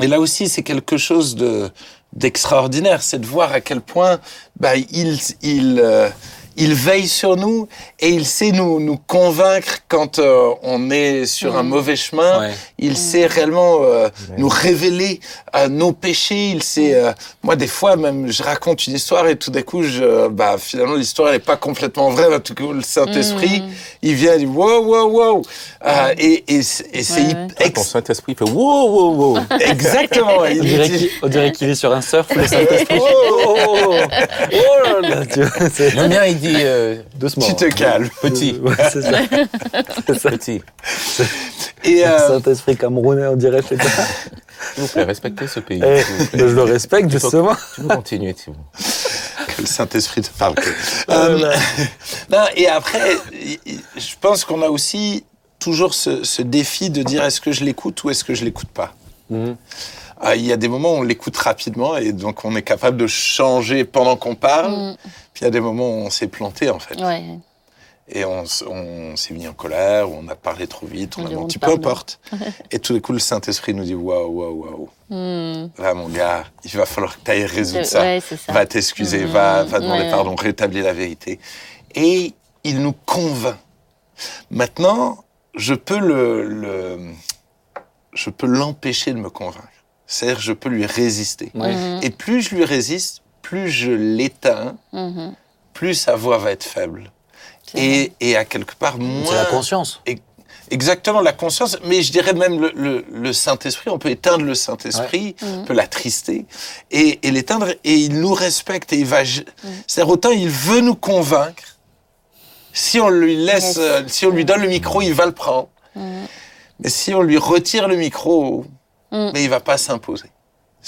et là aussi, c'est quelque chose de d'extraordinaire, c'est de voir à quel point bah, il, il, euh, il veille sur nous et il sait nous, nous convaincre quand euh, on est sur un mauvais chemin. Ouais. Il sait réellement euh, nous révéler euh, nos péchés. Il sait, euh, moi des fois même, je raconte une histoire et tout d'un coup, je, bah finalement l'histoire n'est pas complètement vraie. Mais tout coup, le Saint-Esprit, il vient, il dit wow wow wow, Euh, et et c'est et c'est Ouais, ouais. Ex- Saint-Esprit fait wow, wow, wow. *laughs* exactement. On dirait dit- qu'il on dirait qu'il est sur un surf, le Saint-Esprit. *laughs* Oh, oh, oh, oh, oh là là, tu vois, c'est- Le mien, il dit euh, Doucement. tu te calmes. *laughs* petit, Ouais, c'est ça. *laughs* C'est ça. petit. Et Le euh, Saint-Esprit camerounais, on dirait, je sais pas. *laughs* S'il vous plaît, respectez ce pays. Eh, vous plaît. je le respecte, justement. Tu peux continuer, vous. que le Saint-Esprit te parle. que- Euh, non, et après, je pense qu'on a aussi toujours ce, ce défi de dire est-ce que je l'écoute ou est-ce que je l'écoute pas? Mhm. Ah, Il y a des moments où on l'écoute rapidement et donc on est capable de changer pendant qu'on parle. Mm. Puis il y a des moments où on s'est planté en fait. Ouais. Et on, s'est mis en colère, ou on a parlé trop vite, on a menti, peu importe. *laughs* et tout d'un coup, le Saint-Esprit nous dit waouh, waouh, waouh. Hmm. Là, mon gars, il va falloir que tu ailles résoudre ça ouais, c'est ça. va t'excuser, Mhm. va, va demander Ouais. pardon, rétablir la vérité. Et il nous convainc. Maintenant, je peux le, le- je peux l'empêcher de me convaincre. C'est-à-dire, je peux lui résister. Ouais. Mhm. Et plus je lui résiste, plus je l'éteins, Mhm. plus sa voix va être faible. C'est Et, et à quelque part, C'est moins. la conscience. Exactement, la conscience, mais je dirais même le, le- le Saint-Esprit, on peut éteindre le Saint-Esprit, on peut l'attrister et, et l'éteindre, et il nous respecte, et il va... C'est-à-dire, autant il veut nous convaincre, si on lui laisse, Yes. euh, si on lui donne le micro, il va le prendre. Mais si on lui retire le micro, Mm. mais il va pas s'imposer.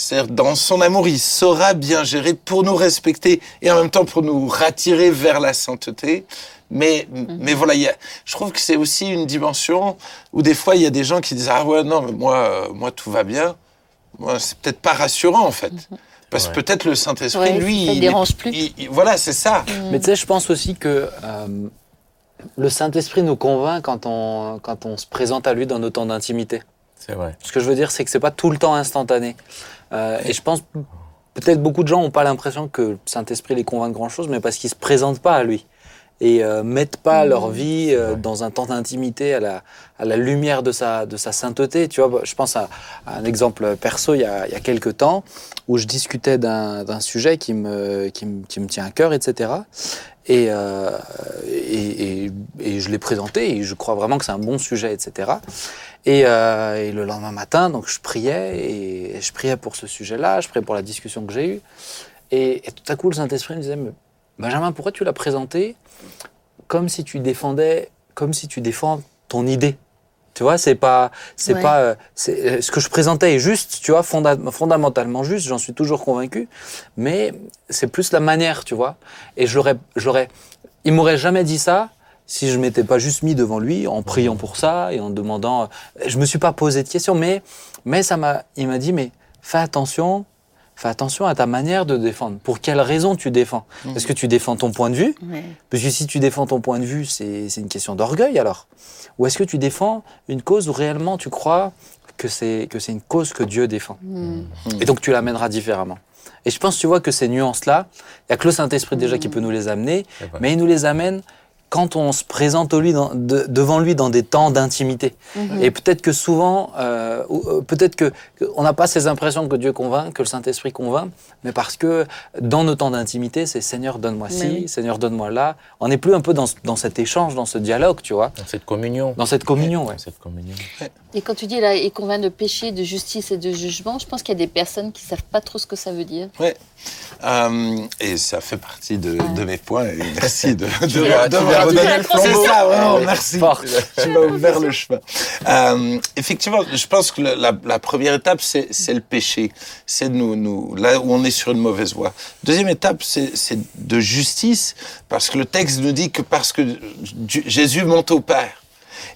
C'est-à-dire, dans son amour, il saura bien gérer pour nous respecter et en même temps pour nous rattirer vers la sainteté. Mais, mais voilà, il y a, je trouve que c'est aussi une dimension où des fois, il y a des gens qui disent Ah ouais, non, mais moi, euh, moi tout va bien. Moi, c'est peut-être pas rassurant, en fait. Parce que Ouais. peut-être le Saint-Esprit, Ouais, lui. ça il est- dérange plus. il- il- voilà, c'est ça. Mais tu sais, je pense aussi que euh, le Saint-Esprit nous convainc quand on, quand on se présente à lui dans nos temps d'intimité. C'est vrai. Ce que je veux dire, c'est que c'est pas tout le temps instantané. Euh, et je pense peut-être beaucoup de gens n'ont pas l'impression que le Saint-Esprit les convainc de grand chose, mais parce qu'ils se présentent pas à lui. et euh, mettent pas leur vie euh, dans un temps d'intimité à la, à la lumière de sa, de sa sainteté. Tu vois, je pense à, à un exemple perso il y a, il y a quelques temps où je discutais d'un d'un sujet qui me, qui, me, qui me tient à cœur, etc. Et, euh, et, et, et je l'ai présenté et je crois vraiment que c'est un bon sujet, etc. Et, euh, et le lendemain matin, donc je priais et je priais pour ce sujet-là, je priais pour la discussion que j'ai eue. Et, tout à coup, le Saint-Esprit me disait, Benjamin, pourquoi tu l'as présenté comme si tu défendais, comme si tu défends ton idée? Tu vois, c'est pas, c'est Ouais. pas, euh, c'est, euh, ce que je présentais est juste, tu vois, fonda- fondamentalement juste, j'en suis toujours convaincu, mais c'est plus la manière, tu vois. Et j'aurais, j'aurais, il m'aurait jamais dit ça si je m'étais pas juste mis devant lui en priant pour ça et en demandant. euh, Je me suis pas posé de questions, mais, mais ça m'a, il m'a dit, mais fais attention, fais attention à ta manière de défendre. Pour quelle raison tu défends Est-ce que tu défends ton point de vue Ouais. parce que si tu défends ton point de vue, c'est c'est une question d'orgueil alors. Ou est-ce que tu défends une cause où réellement tu crois que c'est que c'est une cause que Dieu défend Mm. Et donc tu l'amèneras différemment. Et je pense, tu vois, que ces nuances-là, il y a que le Saint-Esprit déjà qui peut nous les amener, mais il nous les amène quand on se présente au lui dans- de- devant lui dans des temps d'intimité. Mhm. Et peut-être que souvent, euh, ou, euh, peut-être que, que on n'a pas ces impressions que Dieu convainc, que le Saint-Esprit convainc, mais parce que dans nos temps d'intimité, c'est Seigneur donne-moi ci, oui. Seigneur donne-moi là. On n'est plus un peu dans, ce- dans cet échange, dans ce dialogue, tu vois, Dans cette communion. dans cette communion. Ouais. Dans cette communion. Et quand tu dis là, il convainc de péché, de justice et de jugement, je pense qu'il y a des personnes qui savent pas trop ce que ça veut dire. Ouais. Euh, et ça fait partie de, de mes points. Et merci de, redonner redonné le flambeau. C'est ça, vraiment, est merci. Tu m'as ouvert le chemin. Euh, effectivement, je pense que le- la, la première étape, c'est le péché. C'est nous, nous, là où on est sur une mauvaise voie. Deuxième étape, c'est c'est de justice, parce que le texte nous dit que parce que Dieu- Jésus monte au Père.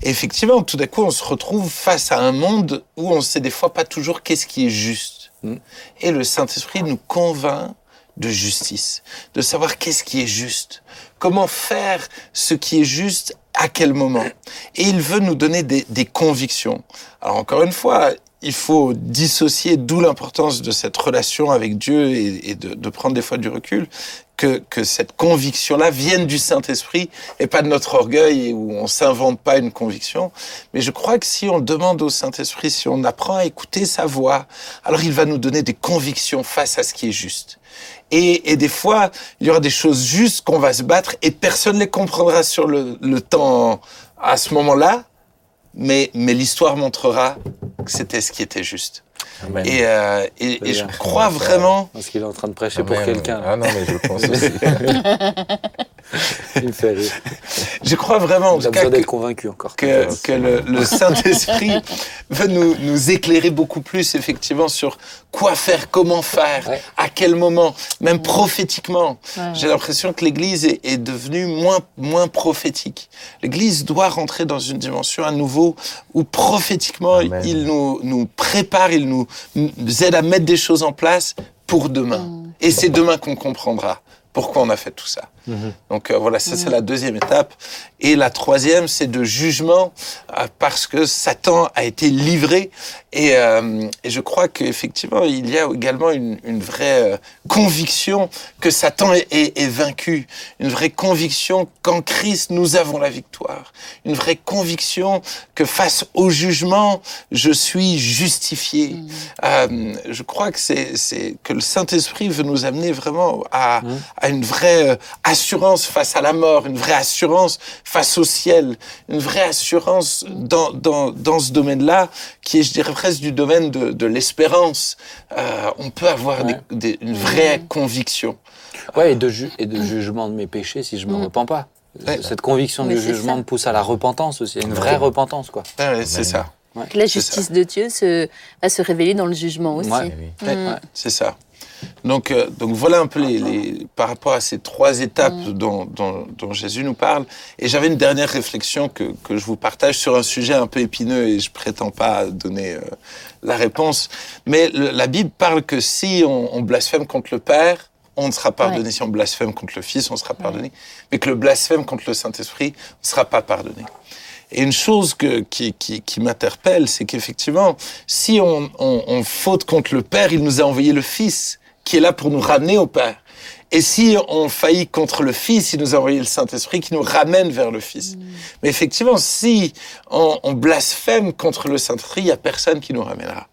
Et effectivement, tout d'un coup, on se retrouve face à un monde où on sait des fois pas toujours qu'est-ce qui est juste. Mm. Et le Saint-Esprit nous convainc de justice, de savoir qu'est-ce qui est juste, comment faire ce qui est juste à quel moment. Et il veut nous donner des, des convictions. Alors encore une fois, il faut dissocier, d'où l'importance de cette relation avec Dieu et, et de, de prendre des fois du recul, que, cette conviction-là vienne du Saint-Esprit et pas de notre orgueil où on s'invente pas une conviction. Mais je crois que si on demande au Saint-Esprit, si on apprend à écouter sa voix, alors il va nous donner des convictions face à ce qui est juste. Et, et des fois, il y aura des choses justes qu'on va se battre et personne ne les comprendra sur le, le temps à ce moment-là, mais, mais l'histoire montrera que c'était ce qui était juste. Amen. Et, euh, et, je crois vraiment... Parce qu'il est en train de prêcher pour Amen. quelqu'un. Ah non, mais je le pense *laughs* aussi. Il me fait rire. Je crois vraiment, en tout cas, d'être convaincu encore. que, que le, le Saint-Esprit *laughs* veut nous, nous éclairer beaucoup plus, effectivement, sur quoi faire, comment faire, Ouais. à quel moment, même prophétiquement. Ouais. J'ai l'impression que l'Église est, est devenue moins, moins prophétique. L'Église doit rentrer dans une dimension à nouveau où prophétiquement, Amen. il nous, nous prépare, il nous, nous aide à mettre des choses en place pour demain. Et c'est demain qu'on comprendra pourquoi on a fait tout ça. Mhm. Donc euh, voilà, ça c'est la deuxième étape. Et la troisième, c'est de jugement euh, parce que Satan a été livré. Et, euh, et je crois qu'effectivement, il y a également une, une vraie euh, conviction que Satan est, est- est vaincu. Une vraie conviction qu'en Christ, nous avons la victoire. Une vraie conviction que face au jugement, je suis justifié. Euh, je crois que c'est que le Saint-Esprit veut nous amener vraiment à, à une vraie euh, assurance face à la mort, une vraie assurance face au ciel, une vraie assurance dans, dans, dans ce domaine-là, qui est, je dirais, presque du domaine de, de l'espérance. Euh, on peut avoir Ouais. des- des- une vraie conviction. Ouais, et de, ju- et de jugement de mes péchés si je me Mm. repens pas. Ouais. Cette conviction Mais du jugement ça. me pousse à la repentance aussi, à une vraie repentance, quoi. Ouais, ouais, c'est ça. La justice de Dieu se, va se révéler dans le jugement aussi. Eh Mm. ouais, c'est ça. Donc, euh, donc voilà un peu les, les- par rapport à ces trois étapes Mm. dont, dont, dont Jésus nous parle. Et j'avais une dernière réflexion que, que je vous partage sur un sujet un peu épineux et je prétends pas donner euh, la réponse. Mais le- la Bible parle que si on, on blasphème contre le Père, on ne sera pardonné. Si on blasphème contre le Fils, on sera pardonné. Mais que le blasphème contre le Saint-Esprit ne sera pas pardonné. Et une chose que, qui, qui, qui m'interpelle, c'est qu'effectivement, si on, on, on faute contre le Père, il nous a envoyé le Fils, qui est là pour nous ramener au Père. Et si on faillit contre le Fils, il nous a envoyé le Saint-Esprit qui nous ramène vers le Fils. Mais effectivement, si on, on blasphème contre le Saint-Esprit, il n'y a personne qui nous ramènera.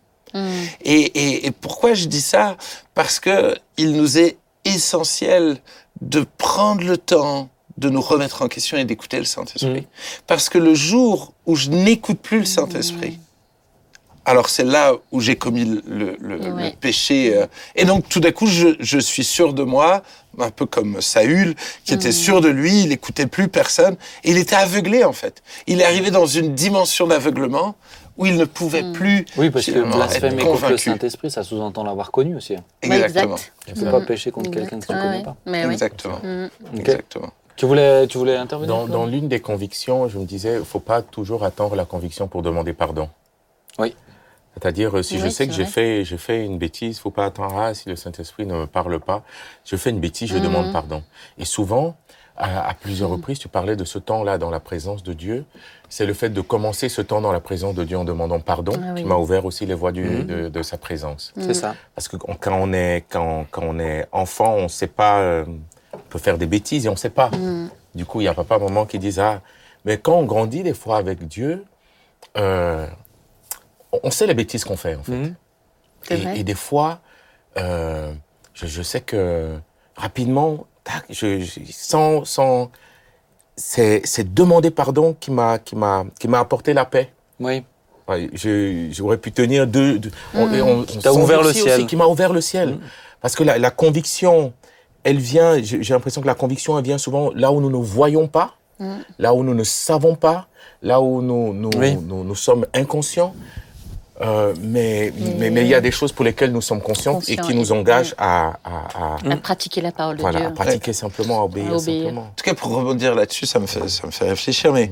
Et, et- et pourquoi je dis ça? Parce que il nous est essentiel de prendre le temps de nous remettre en question et d'écouter le Saint-Esprit. Parce que le jour où je n'écoute plus le Saint-Esprit, alors c'est là où j'ai commis le, péché. euh, et donc tout d'un coup, je, je suis sûr de moi, un peu comme Saül, qui était sûr de lui, il écoutait plus personne, et il était aveuglé en fait. Il est arrivé dans une dimension d'aveuglement où il ne pouvait plus Oui, parce que être contre le. Saint-Esprit, ça sous-entend l'avoir connu aussi. hein. Exactement. exact. Tu peux pas pécher contre quelqu'un que tu Ouais, connais pas. Mais oui. Exactement. Mm. Exactement. Tu voulais, tu voulais intervenir Dans, dans l'une des convictions, je me disais, il faut pas toujours attendre la conviction pour demander pardon. Oui. C'est-à-dire, euh, si Oui, je sais que j'ai fait, j'ai fait une bêtise, faut pas attendre, ah, si le Saint-Esprit ne me parle pas, je fais une bêtise, je Mhm. demande pardon. Et souvent, à, à plusieurs reprises, tu parlais de ce temps-là dans la présence de Dieu. C'est le fait de commencer ce temps dans la présence de Dieu en demandant pardon Ah oui. qui m'a ouvert aussi les voies du- Mhm. de, de sa présence. C'est ça. Parce que quand quand on est, quand, quand on est enfant, on sait pas, euh, on peut faire des bêtises et on sait pas. Du coup, il y a papa, maman qui disent ah, mais quand on grandit des fois avec Dieu, euh, on- sait les bêtises qu'on fait en fait. Mhm. Vrai. Et, des fois, euh, je, je sais que rapidement, tac, je, je- sans, sans, c'est, demander pardon qui m'a, qui m'a, qui m'a apporté la paix. Oui. Ouais, j'aurais pu tenir deux. deux- on- et on- on ouvert le ciel. aussi, qui m'a ouvert le ciel. Parce que la, la conviction, elle vient. J'ai l'impression que la conviction, elle vient souvent là où nous ne voyons pas, là où nous ne savons pas, là où nous nous, Oui. nous, nous sommes inconscients. Euh, mais mais mais il y a des choses pour lesquelles nous sommes conscients et qui nous engagent à, à, à- À pratiquer la parole de voilà, à Dieu. pratiquer simplement, à obéir, À obéir. simplement. En tout cas, pour rebondir là-dessus, ça me fait, ça me fait réfléchir, mais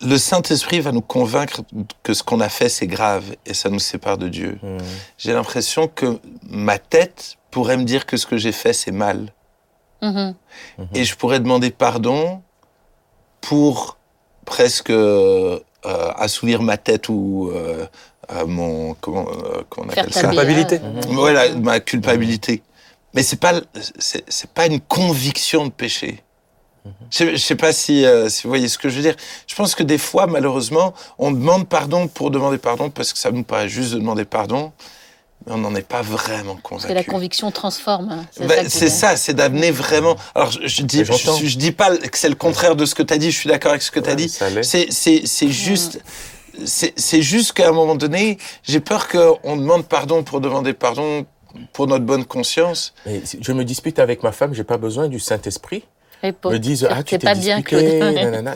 le Saint-Esprit va nous convaincre que ce qu'on a fait, c'est grave et ça nous sépare de Dieu. Mm. J'ai l'impression que ma tête pourrait me dire que ce que j'ai fait, c'est mal. Mhm. Et je pourrais demander pardon pour presque euh, assouvir ma tête ou euh, euh, mon... Comment, euh, comment on appelle ça. Culpabilité. Voilà, ma culpabilité. Mais c'est pas, c'est, pas une conviction de péché. Je, je sais pas si, euh, si vous voyez ce que je veux dire. Je pense que des fois, malheureusement, on demande pardon pour demander pardon parce que ça nous paraît juste de demander pardon, mais on n'en est pas vraiment Parce que la convaincu. conviction transforme. hein. C'est Ben, ça c'est c'est d'amener vraiment. Alors, je, je dis, je, je dis pas que c'est le contraire de ce que tu as dit. Je suis d'accord avec ce que tu as Ouais, dit. C'est, c'est, c'est juste, c'est, c'est juste qu'à un moment donné, j'ai peur qu'on demande pardon pour demander pardon pour notre bonne conscience. Mais si je me dispute avec ma femme, j'ai pas besoin du Saint-Esprit. Me disent, ah, tu t'es pas bien, disputé.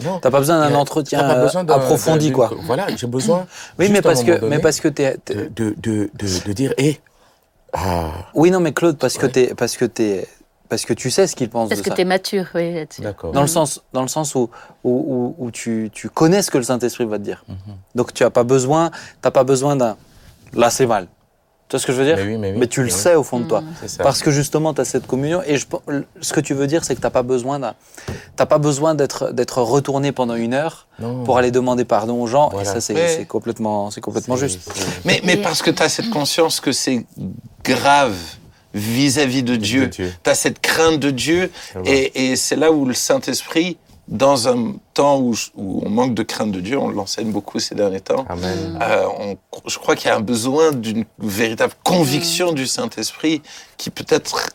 Non. T'as pas besoin d'un entretien euh, besoin approfondi, quoi. Voilà, j'ai besoin. *clears throat* Oui, mais parce que, mais parce que t'es, de, de, de, de, de dire, hé, ah, oui, non, mais Claude, parce que t'es, parce que t'es, parce que tu sais ce qu'il pense Parce de que ça. tu es mature, oui, là-dessus. d'accord. Dans le sens, dans le sens où, où, où, où tu, tu connais ce que le Saint-Esprit va te dire. Donc tu as pas besoin, t'as pas besoin d'un. Là, c'est mal. Tu vois ce que je veux dire Mais oui, mais oui, tu le oui. sais au fond de toi. C'est ça. Parce que justement, tu as cette communion. Et je, ce que tu veux dire, c'est que tu n'as pas besoin, d'un- t'as pas besoin d'être, retourné pendant une heure Non. pour aller demander pardon aux gens. Voilà. Et ça, c'est, complètement, c'est complètement juste. Mais, parce que tu as cette conscience que c'est grave vis-à-vis de Dieu. Dieu. Tu as cette crainte de Dieu. Et, et c'est là où le Saint-Esprit, dans un temps où, on manque de crainte de Dieu, on l'enseigne beaucoup ces derniers temps, Amen. euh, on- je crois qu'il y a un besoin d'une véritable conviction du Saint-Esprit qui peut-être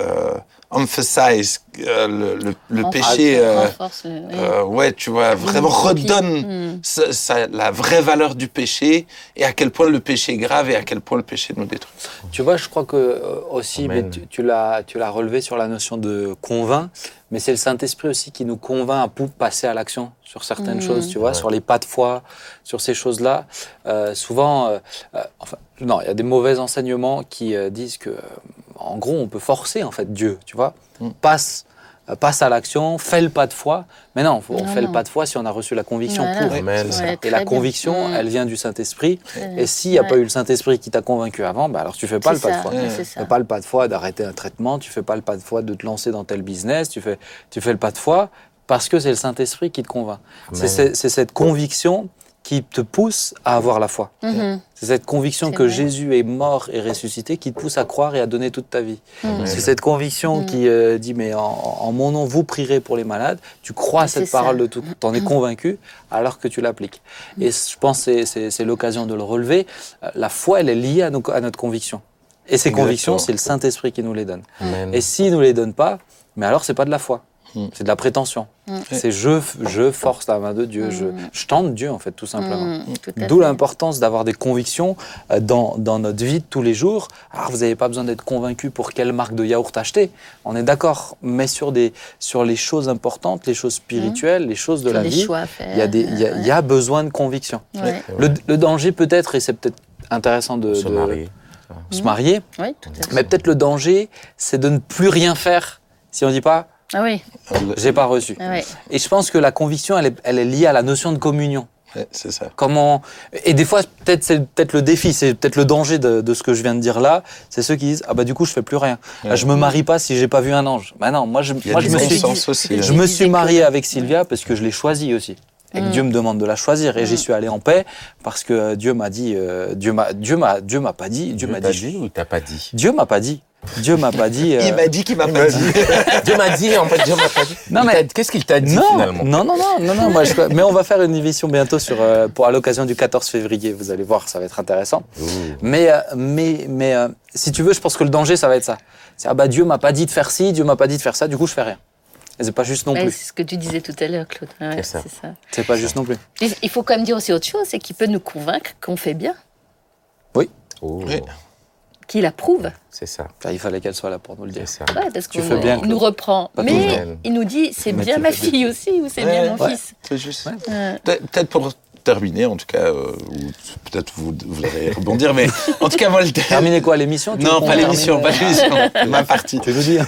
euh, emphasize euh, le, le- le péché. euh, le- oui. euh, ouais, tu vois, vraiment redonne Mm. ça- ça- la vraie valeur du péché et à quel point le péché est grave et à quel point le péché nous détruit. Tu vois, je crois que aussi, mais tu, tu l'as, tu l'as relevé sur la notion de convainc, mais c'est le Saint-Esprit aussi qui nous convainc à pou- passer à l'action sur certaines Mhm. choses, tu vois, Ouais. sur les pas de foi, sur ces choses-là. Euh, souvent, euh, euh, enfin, non, il y a des mauvais enseignements qui euh, disent que, euh, en gros, on peut forcer en fait Dieu, tu vois, Mm. passe. euh, Passe à l'action, fais le pas de foi. Mais non, faut- on Non, fait le pas de foi si on a reçu la conviction Voilà. pour. Amen. Ouais, Et la bien. conviction, Mm. elle vient du Saint-Esprit. Et s'il n'y a Ouais. pas eu le Saint-Esprit qui t'a convaincu avant, bah alors tu fais pas le pas de foi. Tu fais pas le pas de foi d'arrêter un traitement, tu fais pas le pas de foi de te lancer dans tel business, tu fais, tu fais le pas de foi parce que c'est le Saint-Esprit qui te convainc. C'est cette conviction qui te pousse à avoir la foi. Mhm. C'est cette conviction que vrai. Jésus est mort et ressuscité qui te pousse à croire et à donner toute ta vie. Mhm. C'est cette conviction Mhm. qui euh, dit mais en, en mon nom vous prierez pour les malades. Tu crois à cette ça. parole de tout, t'en es convaincu alors que tu l'appliques. Et je pense que c'est- l'occasion de le relever. Euh, La foi elle est liée à, nos- à notre conviction. Et ces Exactement. convictions c'est le Saint Esprit qui nous les donne. Et s'il nous les donne pas, mais alors c'est pas de la foi. Mm. C'est de la prétention. Mm. C'est je, je force la main de Dieu, je, Mm. je tente Dieu en fait tout simplement. D'où l'importance d'avoir des convictions euh, dans, dans notre vie de tous les jours. Alors, vous n'avez pas besoin d'être convaincu pour quelle marque de yaourt acheter. On est d'accord. Mais sur, des, sur les choses importantes, les choses spirituelles, les choses de Sur la vie, il y, a des- il y, a- il y a besoin de conviction. Ouais. Le, le danger peut-être, et c'est peut-être intéressant de, se de marier. se marier, Oui, tout à fait. mais peut-être le danger, c'est de ne plus rien faire si on ne dit pas Ah oui, j'ai pas reçu. ah ouais. Et je pense que la conviction, elle est, elle est liée à la notion de communion. Ouais, c'est ça. Comment et des fois peut-être c'est peut-être le défi, c'est peut-être le danger de, de ce que je viens de dire là, c'est ceux qui disent ah bah du coup je fais plus rien. Ah, Ouais. je me marie pas si j'ai pas vu un ange. Bah non, moi je moi je me suis aussi. je hein. me suis marié avec Sylvia parce que je l'ai choisi aussi. Et que Mm. Dieu me demande de la choisir et j'y Mm. suis allé en paix parce que Dieu m'a dit euh, Dieu m'a Dieu m'a Dieu m'a pas dit, Dieu m'a dit ou t'as pas dit? Dieu m'a pas dit. Dieu m'a pas dit euh, Il m'a dit qu'il m'a pas dit. *laughs* Dieu m'a dit, en fait, Dieu m'a pas dit. Non, mais- Qu'est-ce qu'il t'a dit non, finalement non, non, non, non, non, moi je, mais on va faire une émission bientôt sur, euh, pour, à l'occasion du 14 février. Vous allez voir, ça va être intéressant. Ouh. Mais, euh, mais, mais euh, si tu veux, je pense que le danger, ça va être ça. C'est ah bah Dieu m'a pas dit de faire ci, Dieu m'a pas dit de faire ça, du coup je fais rien. Et c'est pas juste non Ouais, plus. c'est ce que tu disais tout à l'heure, Claude. Ouais, C'est ça. c'est ça. C'est pas juste non plus. Il faut quand même dire aussi autre chose, c'est qu'il peut nous convaincre qu'on fait bien, Oh, Oui. Qu'il approuve. C'est ça, Enfin, il fallait qu'elle soit là pour nous le dire. c'est ça. Ouais, parce Tu qu'on fais bien, il nous reprend. Pas Mais il nous dit, c'est bien ma bien. fille aussi ou c'est Ouais, bien mon ouais. fils. C'est juste. Ouais. Pe- Peut-être pour terminer, en tout cas, euh, ou peut-être vous voudrez rebondir, mais *laughs* en tout cas, moi, le Terminer quoi l'émission Non, pas l'émission, pas termine, l'émission, *laughs* *laughs* ma partie. euh, Tu nous dis. hein.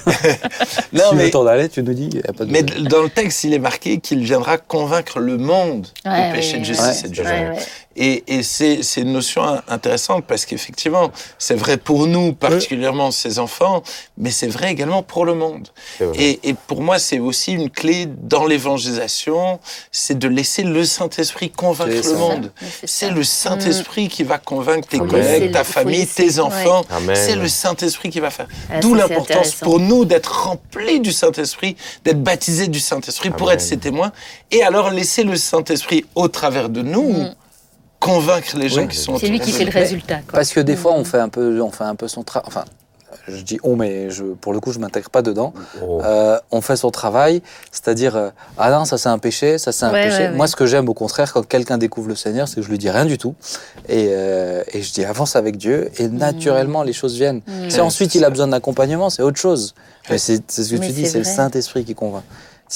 Non, si mais, le temps d'aller, tu nous dis. y a pas de- mais dans le texte, il est marqué qu'il viendra convaincre le monde Ouais, du péché, ouais, de justice ouais. et de jugement. Et, et c'est c'est une notion in- intéressante parce qu'effectivement, c'est vrai pour nous, particulièrement ces enfants, mais c'est vrai également pour le monde. Et, et pour moi, c'est aussi une clé dans l'évangélisation, c'est de laisser le Saint-Esprit convaincre C'est le ça. monde. C'est le Saint-Esprit qui va convaincre tes collègues, ta famille, tes enfants. C'est le Saint-Esprit qui va faire. Ah, D'où l'importance pour nous d'être remplis du Saint-Esprit, d'être baptisés du Saint-Esprit pour être ses témoins. Et alors laisser le Saint-Esprit au travers de nous Mm. Convaincre les gens Oui. qui sont C'est lui qui fait le résultat. Quoi. Parce que des fois, Mm. on fait un peu, on fait un peu son travail. Enfin, je dis on, mais je, pour le coup, je m'intègre pas dedans. Oh. Euh, on fait son travail, c'est-à-dire euh, ah non ça c'est un péché, ça c'est un Ouais, péché. ouais, ouais. Moi ce que j'aime au contraire quand quelqu'un découvre le Seigneur, c'est que je lui dis rien du tout et, euh, et je dis avance avec Dieu et naturellement les choses viennent. Mm. Si ensuite il a besoin d'accompagnement, c'est autre chose. Mais c'est c'est ce que Mais tu dis, c'est le vrai. Saint Esprit qui convainc.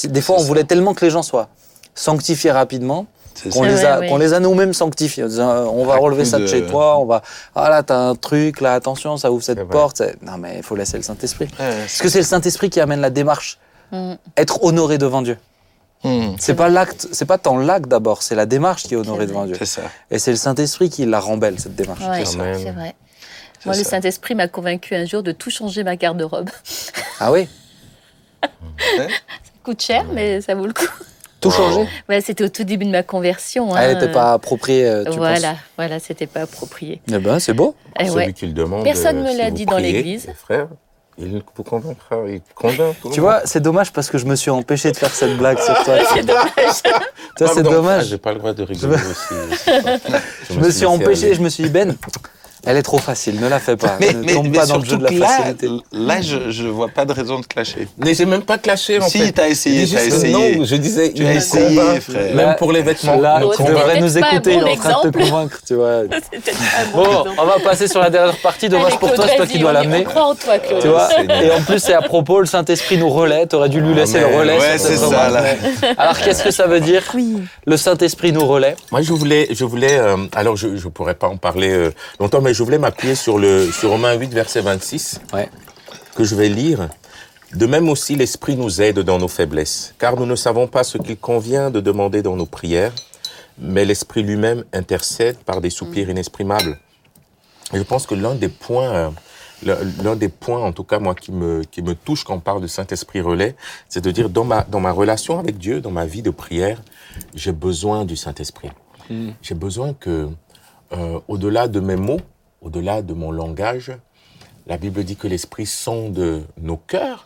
Des fois on voulait tellement que les gens soient sanctifiés rapidement qu'on les Ouais, a ouais. les a nous-mêmes sanctifiés en disant euh, on va À relever ça de chez toi, on va ah là t'as un truc là attention ça ouvre cette porte. C'est- Non mais il faut laisser le Saint Esprit. Ouais, Parce que c'est le Saint-Esprit qui amène la démarche. Mm. Être honoré devant Dieu. Hmm, C'est pas l'acte, c'est pas tant l'acte d'abord, c'est la démarche qui est honorée devant. Dieu. c'est ça. Et c'est le Saint-Esprit qui la rend belle, cette démarche. Ouais, C'est ça. c'est vrai. Moi, le. Saint-Esprit m'a convaincu un jour de tout changer ma garde-robe. Ah oui Ça coûte cher, mais ça vaut le coup. Tout changé Ouais, c'était au tout début de ma conversion. Elle hein. n'était pas appropriée, euh, tu Voilà, voilà, c'était pas approprié. Eh ben, c'est beau. Eh Celui ouais. qui le demande. Personne euh, me l'a dit dans l'église. les Frères, il vous convaincra. Il convainc Tu vois, c'est dommage parce que je me suis empêché de faire cette blague sur toi. *laughs* C'est dommage. Ça, c'est Pardon. Ah, dommage. J'ai pas le droit de rigoler aussi. Je *laughs* me suis empêché, aller. je me suis dit, Ben, elle est trop facile, ne la fais pas. *laughs* Mais, ne mais, tombe mais pas dans le jeu de la là, facilité. là, je, je vois pas de raison de clasher. Mais j'ai même pas clashé en Si, fait. t'as essayé, J'ai t'as juste- essayé. Non, je disais. Tu as essayé, frère. Même pour les vêtements. Là, Oh, tu devrais nous écouter, il est en train de te convaincre, tu vois. *laughs* Bon Bon, on va passer sur la dernière partie. Dommage pour toi, c'est toi qui dois l'amener. On croit en toi, Claude. Tu vois. Et en plus, c'est à propos, le Saint-Esprit nous relaie. Tu aurais dû lui laisser Amen. le relais. Ouais, c'est ça, là. Alors, qu'est-ce que ça veut dire Oui. Le Saint-Esprit nous relaie. Moi, je voulais, je voulais, euh, alors je, je pourrais pas en parler euh, longtemps, mais je voulais m'appuyer sur le, sur Romains 8, verset 26, Ouais. que je vais lire. De même aussi, l'Esprit nous aide dans nos faiblesses, car nous ne savons pas ce qu'il convient de demander dans nos prières, mais l'Esprit lui-même intercède par des soupirs inexprimables. Et je pense que l'un des points, euh, l'un des points, en tout cas moi, qui me, qui me touche quand on parle de Saint-Esprit relais, c'est de dire dans ma, dans ma relation avec Dieu, dans ma vie de prière, j'ai besoin du Saint-Esprit. Mm. J'ai besoin que, euh, au-delà de mes mots, au-delà de mon langage, la Bible dit que l'Esprit sonde nos cœurs,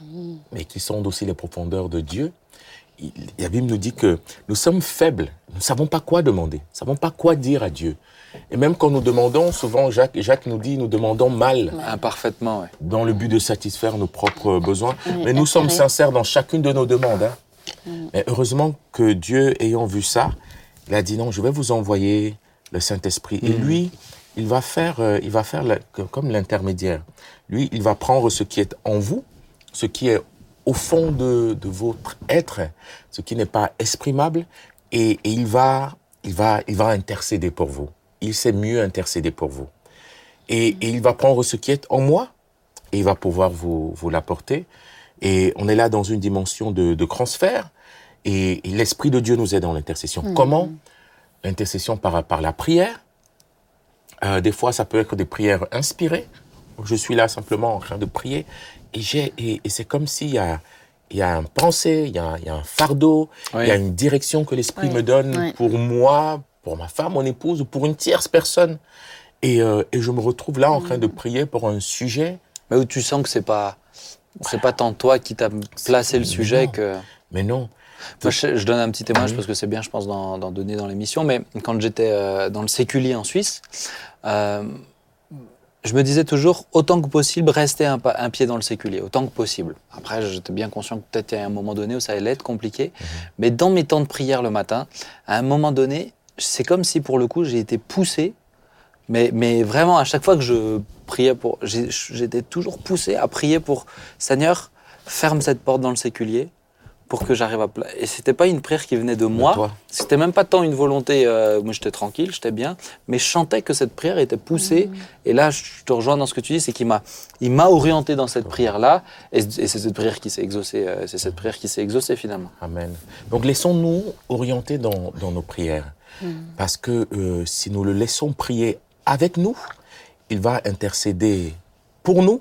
mais qui sonde aussi les profondeurs de Dieu. Il- La Bible nous dit que nous sommes faibles, nous ne savons pas quoi demander, nous ne savons pas quoi dire à Dieu. Et même quand nous demandons, souvent Jacques, Jacques nous dit, nous demandons mal Imparfaitement, ouais. dans le but de satisfaire nos propres besoins. Mais nous sommes sincères dans chacune de nos demandes. hein. Mais heureusement que Dieu, ayant vu ça, il a dit non, je vais vous envoyer le Saint-Esprit. Et lui, il va faire, euh, il va faire la- comme l'intermédiaire. Lui, il va prendre ce qui est en vous, ce qui est au fond de, de votre être, ce qui n'est pas exprimable, et, et il va, il va, il va intercéder pour vous. Il sait mieux intercéder pour vous. Et, et il va prendre ce qui est en moi, et il va pouvoir vous, vous l'apporter. Et on est là dans une dimension de, de transfert, et, et l'Esprit de Dieu nous aide dans l'intercession. Comment? L'intercession par, par la prière. Euh, des fois, ça peut être des prières inspirées. Je suis là simplement en train de prier, et, j'ai, et, et c'est comme s'il y a, il y a une pensée, il y a, il y a un fardeau, Oui. il y a une direction que l'Esprit Oui. me donne Oui. pour moi, pour ma femme, mon épouse, ou pour une tierce personne. Et, euh, et je me retrouve là en train de prier pour un sujet Mais où tu sens que c'est pas, c'est pas tant toi qui t'as placé le sujet non. que. Mais non. Moi, je, je donne un petit témoignage Oui. parce que c'est bien, je pense, d'en donner dans l'émission. Mais quand j'étais euh, dans le séculier en Suisse, euh, je me disais toujours, autant que possible, rester un, pied dans le séculier, autant que possible. Après, j'étais bien conscient que peut-être il y a un moment donné où ça allait être compliqué. Mais dans mes temps de prière le matin, à un moment donné, c'est comme si pour le coup, j'ai été poussé. Mais, mais vraiment, à chaque fois que je priais pour. J'étais toujours poussé à prier pour Seigneur, ferme cette porte dans le séculier pour que j'arrive à. pla- Et c'était pas une prière qui venait de moi. C'était même pas tant une volonté. euh, moi, j'étais tranquille, j'étais bien, mais je sentais que cette prière était poussée. Et là, je te rejoins dans ce que tu dis, c'est qu'il m'a, il m'a orienté dans cette prière-là, et, et c'est cette prière qui s'est exaucée. euh, c'est cette prière qui s'est exaucée finalement. Amen. Donc laissons-nous orienter dans, dans nos prières. Parce que euh, si nous le laissons prier avec nous, il va intercéder pour nous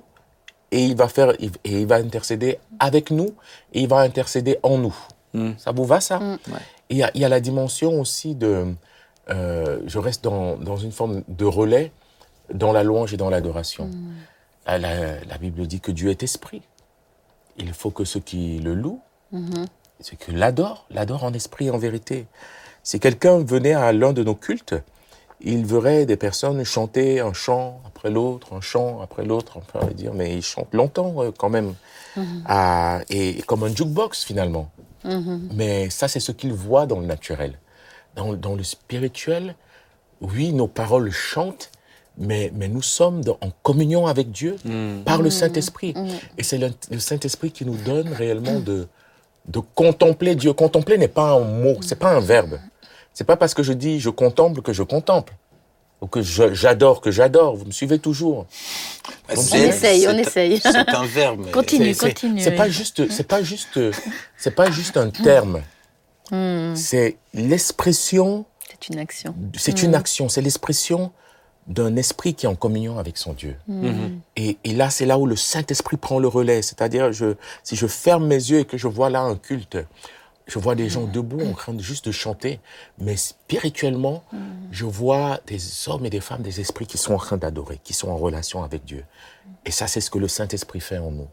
et il va faire et il va intercéder avec nous et il va intercéder en nous. Mm. Ça vous va ça? Mm. Et Il y, a- il y a la dimension aussi de euh, je reste dans, dans une forme de relais dans la louange et dans l'adoration. La, la- la Bible dit que Dieu est esprit. Il faut que ceux qui le louent ceux qui l'adorent, l'adorent en esprit et en vérité. Si quelqu'un venait à l'un de nos cultes, il verrait des personnes chanter un chant après l'autre, un chant après l'autre. On peut dire, mais ils chantent longtemps euh, quand même. Ah, et comme un jukebox finalement. Mais ça, c'est ce qu'ils voient dans le naturel. Dans, dans le spirituel, oui, nos paroles chantent, mais, mais nous sommes dans- en communion avec Dieu par le Saint-Esprit. Et c'est le, le Saint-Esprit qui nous donne réellement de, de contempler Dieu. Contempler n'est pas un mot, c'est pas un verbe. C'est pas parce que je dis je contemple que je contemple. Ou que j'adore que j'adore. Vous me suivez toujours. Bah, On essaye, on essaye. C'est un verbe. mais- Continue. Continue, C'est pas juste, c'est pas juste, c'est pas juste un terme. Hmm, C'est l'expression, c'est une action. c'est une action, c'est l'expression d'un esprit qui est en communion avec son Dieu. Mhm. Et, et là, c'est là où le Saint-Esprit prend le relais. C'est-à-dire, je, si je ferme mes yeux et que je vois là un culte, je vois des gens debout en train de juste de chanter, mais spirituellement, je vois des hommes et des femmes, des esprits qui sont en train d'adorer, qui sont en relation avec Dieu. Et ça, c'est ce que le Saint-Esprit fait en nous.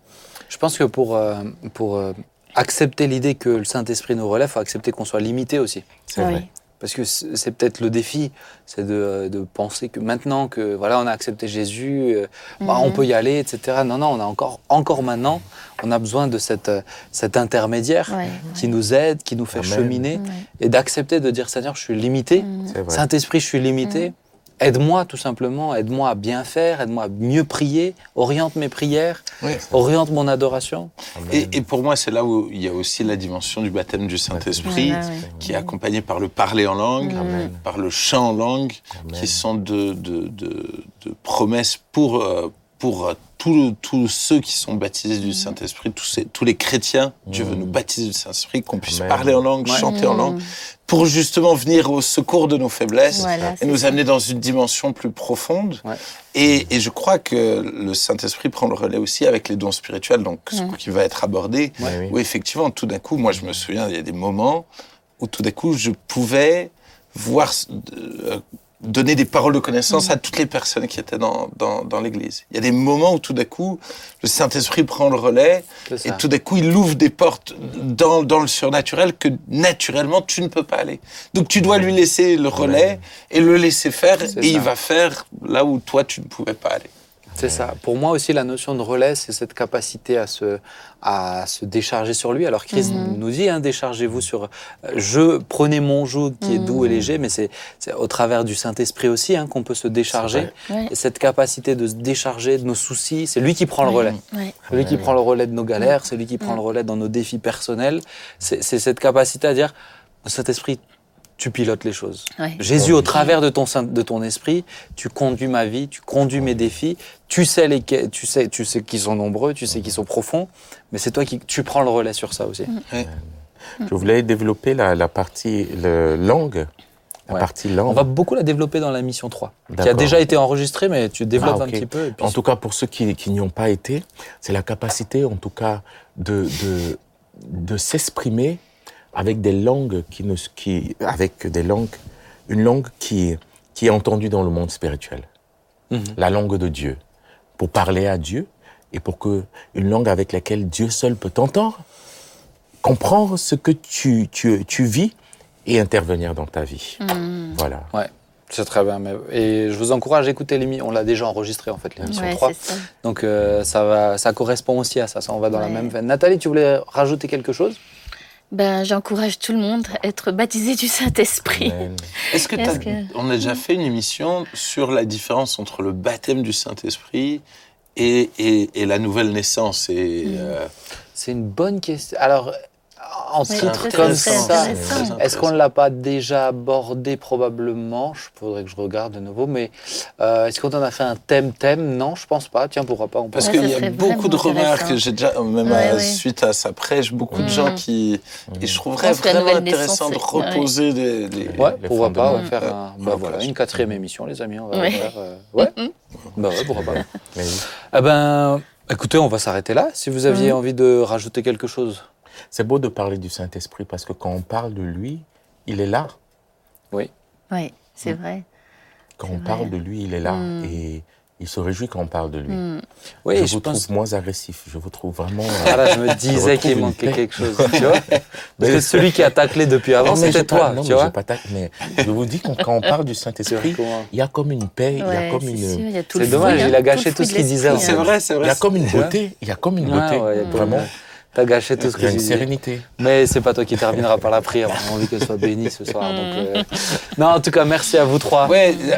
Je pense que pour, euh, pour euh, accepter l'idée que le Saint-Esprit nous relève, il faut accepter qu'on soit limité aussi. C'est Ah vrai. oui. Parce que c'est peut-être le défi, c'est de, de penser que maintenant que voilà, on a accepté Jésus, euh, bah, on peut y aller, etc. Non, non, on a encore, encore maintenant, on a besoin de cette, euh, cet intermédiaire Ouais, qui nous aide, qui nous fait Amen. cheminer, Ouais. et d'accepter de dire Seigneur, je suis limité. Vrai. Saint-Esprit, je suis limité. Aide-moi tout simplement, aide-moi à bien faire, aide-moi à mieux prier, oriente mes prières, Oui. oriente mon adoration. Et, et pour moi, c'est là où il y a aussi la dimension du baptême du Saint-Esprit, qui est accompagné par le parler en langue, Amen. par le chant en langue, Amen. qui sont de, de, de, de promesses pour, euh, pour euh, tous ceux qui sont baptisés du Saint-Esprit, tous, ces- tous les chrétiens. Dieu veut nous baptiser du Saint-Esprit, qu'on puisse Amen. parler en langue, Ouais. chanter en langue, pour justement venir au secours de nos faiblesses Voilà, et nous ça. amener dans une dimension plus profonde. Ouais. Et, et je crois que le Saint-Esprit prend le relais aussi avec les dons spirituels, donc ce qui va être abordé. Ouais, oui. Où effectivement, tout d'un coup, moi je me souviens, il y a des moments où tout d'un coup, je pouvais voir euh, donner des paroles de connaissance à toutes les personnes qui étaient dans, dans, dans l'église. Il y a des moments où tout d'un coup, le Saint-Esprit prend le relais et tout d'un coup, il ouvre des portes dans, dans le surnaturel que naturellement, tu ne peux pas aller. Donc, tu dois lui laisser le relais et le laisser faire et il va faire là où toi, tu ne pouvais pas aller. C'est ça. Pour moi aussi, la notion de relais, c'est cette capacité à se, à se décharger sur lui. Alors Christ Mhm. nous dit, hein, déchargez-vous sur... euh, Je prenez mon joug qui est doux et Mhm. léger, mais c'est au travers du Saint-Esprit aussi hein, qu'on peut se décharger. Ouais. Et cette capacité de se décharger de nos soucis, c'est lui qui prend le relais. Ouais. C'est lui qui prend le relais de nos galères, c'est lui qui prend le relais dans nos défis personnels. C'est c'est cette capacité à dire, Saint-Esprit, tu pilotes les choses. Ouais. Jésus, au travers de ton, de ton esprit, tu conduis ma vie, tu conduis mes défis, tu sais, les, tu sais, tu sais qu'ils sont nombreux, tu sais qu'ils sont profonds, mais c'est toi qui tu prends le relais sur ça aussi. Je voulais développer la, la partie le langue. La Ouais. partie langue. On va beaucoup la développer dans la mission 3, qui a déjà été enregistrée, mais tu développes Ah, un petit peu. et puis- En tout cas, pour ceux qui, qui n'y ont pas été, c'est la capacité, en tout cas, de, de, de s'exprimer avec des langues qui ne, qui, avec des langues, une langue qui, qui est entendue dans le monde spirituel. Mhm. La langue de Dieu. Pour parler à Dieu et pour que, une langue avec laquelle Dieu seul peut t'entendre, comprendre ce que tu, tu, tu vis et intervenir dans ta vie. Mm. Voilà. C'est très bien. Mais... Et je vous encourage à écouter l'émission. On l'a déjà enregistré, en fait, l'émission Ouais, 3. c'est ça. Donc euh, ça, va, ça correspond aussi à ça. Ça, on va dans la Ouais. même veine. Nathalie, tu voulais rajouter quelque chose? Ben, j'encourage tout le monde à être baptisé du Saint-Esprit. *laughs* Est-ce que, t'as- que- on a déjà fait une émission sur la différence entre le baptême du Saint-Esprit et, et, et la nouvelle naissance et, Mm. euh, C'est une bonne question. Alors, en titre comme ça, est-ce qu'on ne l'a pas déjà abordé probablement? Je faudrait que je regarde de nouveau, mais euh, est-ce qu'on en a fait un thème-thème Non, je pense pas. Tiens, pourquoi pas on Parce qu'il y a beaucoup de remarques, j'ai déjà, même Ouais, euh, ouais. suite à sa prêche, beaucoup de Mm. gens qui. Et je trouverais vraiment intéressant de reposer des. des- Ouais, les pourquoi pas on va faire un, bah voilà, une quatrième émission, les amis. On va Ouais. faire, euh, ouais. bah ouais, pourquoi pas. Eh ben, écoutez, on va s'arrêter là. Si vous aviez envie de rajouter quelque chose. C'est beau de parler du Saint-Esprit parce que quand on parle de lui, il est là. Oui, c'est vrai. Quand on vrai. parle de lui, il est là. Mm. Et il se réjouit quand on parle de lui. Mm. Oui, je je vous pense. trouve moins agressif. Je vous trouve vraiment. euh, Voilà, je me disais retrouve qu'il manquait paix. quelque chose, *laughs* tu vois. Mais- celui qui a taclé depuis avant, c'était j'ai pas- toi, non, tu mais vois. pas ta- mais je vous dis qu'on- quand on parle du Tu Saint-Esprit, vois. il y a comme une paix, il y a comme c'est une, sûr, il y a tout C'est le dommage, fruit, il a hein, gâché le tout ce qu'il disait, l'esprit, C'est hein. vrai, c'est il y vrai. a comme une beauté, il y a comme une beauté, vraiment. T'as gâché tout ce que une disais. sérénité. Mais c'est pas toi qui terminera par la prière. On a envie qu'elle soit bénie ce soir. donc, euh, Non, en tout cas, merci à vous trois. Ouais, euh,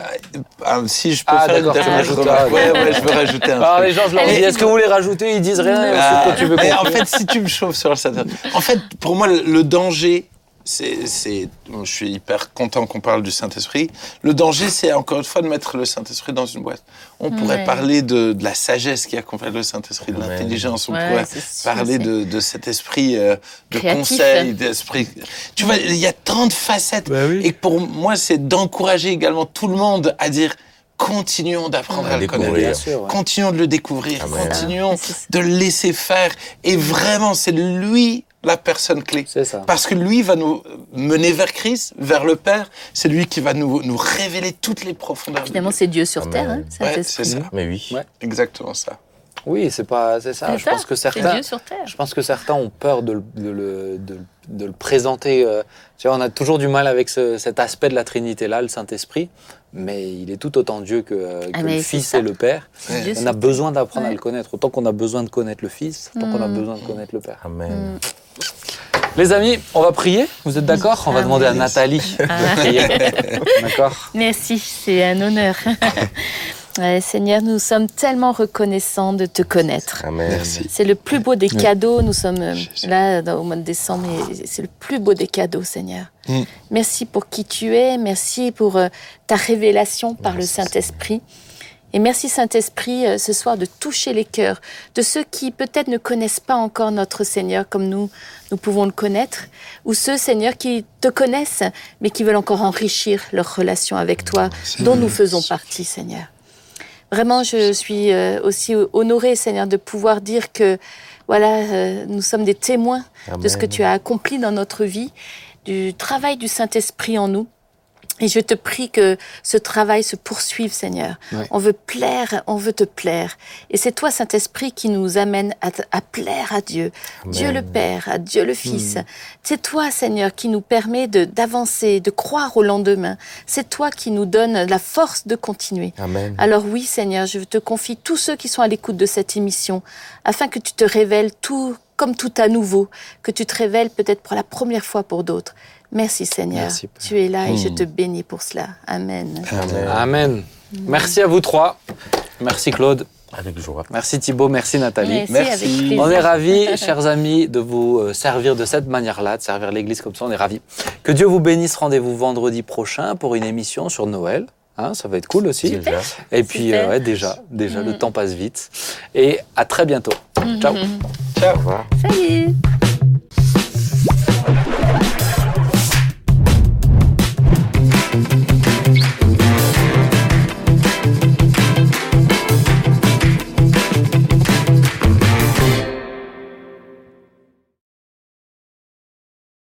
euh, si je peux Ah, faire une dernière. Ouais, ouais, je veux *laughs* rajouter un Alors truc. les gens, je leur dis, est-ce que vous voulez rajouter? Ils disent rien. Ah, ensuite, toi, tu veux mais en fait, si tu me chauffes sur le Saint-Esprit. En fait, pour moi, le danger, c'est, c'est, je suis hyper content qu'on parle du Saint-Esprit. Le danger, c'est encore une fois de mettre le Saint-Esprit dans une boîte. On pourrait parler de, de la sagesse qui accompagne le Saint-Esprit, de Ouais. l'intelligence. On Ouais, pourrait parler de, de cet esprit euh, de Créatif. conseil, d'esprit. Tu vois, il y a tant de facettes. Bah oui. Et pour moi, c'est d'encourager également tout le monde à dire continuons d'apprendre À à le connaître. Bien sûr. ouais. Continuons de le découvrir, Amen. continuons ça. de le laisser faire. Et vraiment, c'est lui la personne clé. C'est ça. Parce que lui va nous mener vers Christ, vers le Père. C'est lui qui va nous, nous révéler toutes les profondeurs. de Finalement, c'est Dieu sur Amen. terre, hein, Ouais, Saint-Esprit. c'est ça. Mais oui. Ouais. Exactement ça. Oui, c'est pas, c'est ça. C'est Je ça, pense que C'est certains, Dieu sur terre. je pense que certains ont peur de le, de le, de, de le présenter. euh, tu vois, on a toujours du mal avec ce- cet aspect de la Trinité là, le Saint-Esprit, mais il est tout autant Dieu que, euh, que Ah, le Fils ça. et le Père. On a besoin d'apprendre à le connaître. Autant qu'on a besoin de connaître le Fils, autant qu'on a Mm. besoin de connaître le Père. Amen. Les amis, on va prier. Vous êtes d'accord? On va Ah, demander à. Nathalie de Ah. prier. *laughs* D'accord? Merci, c'est un honneur. *laughs* Ouais, Seigneur, nous sommes tellement reconnaissants de te connaître. C'est le plus beau des cadeaux. Nous sommes euh, là dans- au mois de décembre et c'est le plus beau des cadeaux, Seigneur. Mm. Merci pour qui tu es. Merci pour euh, ta révélation par Merci, le Saint-Esprit. Et merci Saint-Esprit euh, ce soir de toucher les cœurs de ceux qui peut-être ne connaissent pas encore notre Seigneur comme nous, nous pouvons le connaître, ou ceux Seigneur qui te connaissent mais qui veulent encore enrichir leur relation avec toi, dont nous faisons partie Seigneur. Vraiment, je suis euh, aussi honorée, Seigneur, de pouvoir dire que voilà, euh, nous sommes des témoins de ce que tu as accompli dans notre vie, du travail du Saint-Esprit en nous. Et je te prie que ce travail se poursuive, Seigneur. Ouais. On veut plaire, on veut te plaire. Et c'est toi, Saint-Esprit, qui nous amène à, plaire à Dieu. Dieu le Père, à Dieu le Fils. C'est toi, Seigneur, qui nous permet de- d'avancer, de croire au lendemain. C'est toi qui nous donne la force de continuer. Amen. Alors oui, Seigneur, je te confie tous ceux qui sont à l'écoute de cette émission, afin que tu te révèles tout comme tout à nouveau, que tu te révèles peut-être pour la première fois pour d'autres. Merci Seigneur, Merci, Père. tu es là et je te bénis pour cela. Amen. Amen. Amen. Merci à vous trois. Merci Claude. Avec joie. Merci Thibaut. Merci Nathalie. Merci. On est ravis, *laughs* chers amis, de vous euh, servir de cette manière-là, de servir l'Église comme ça. On est ravis. Que Dieu vous bénisse. Rendez-vous vendredi prochain pour une émission sur Noël. Hein, ça va être cool aussi. Déjà. Et puis, Super. euh, ouais, déjà, déjà, le temps passe vite. Et à très bientôt. Ciao. Ciao. *laughs* Au revoir. Salut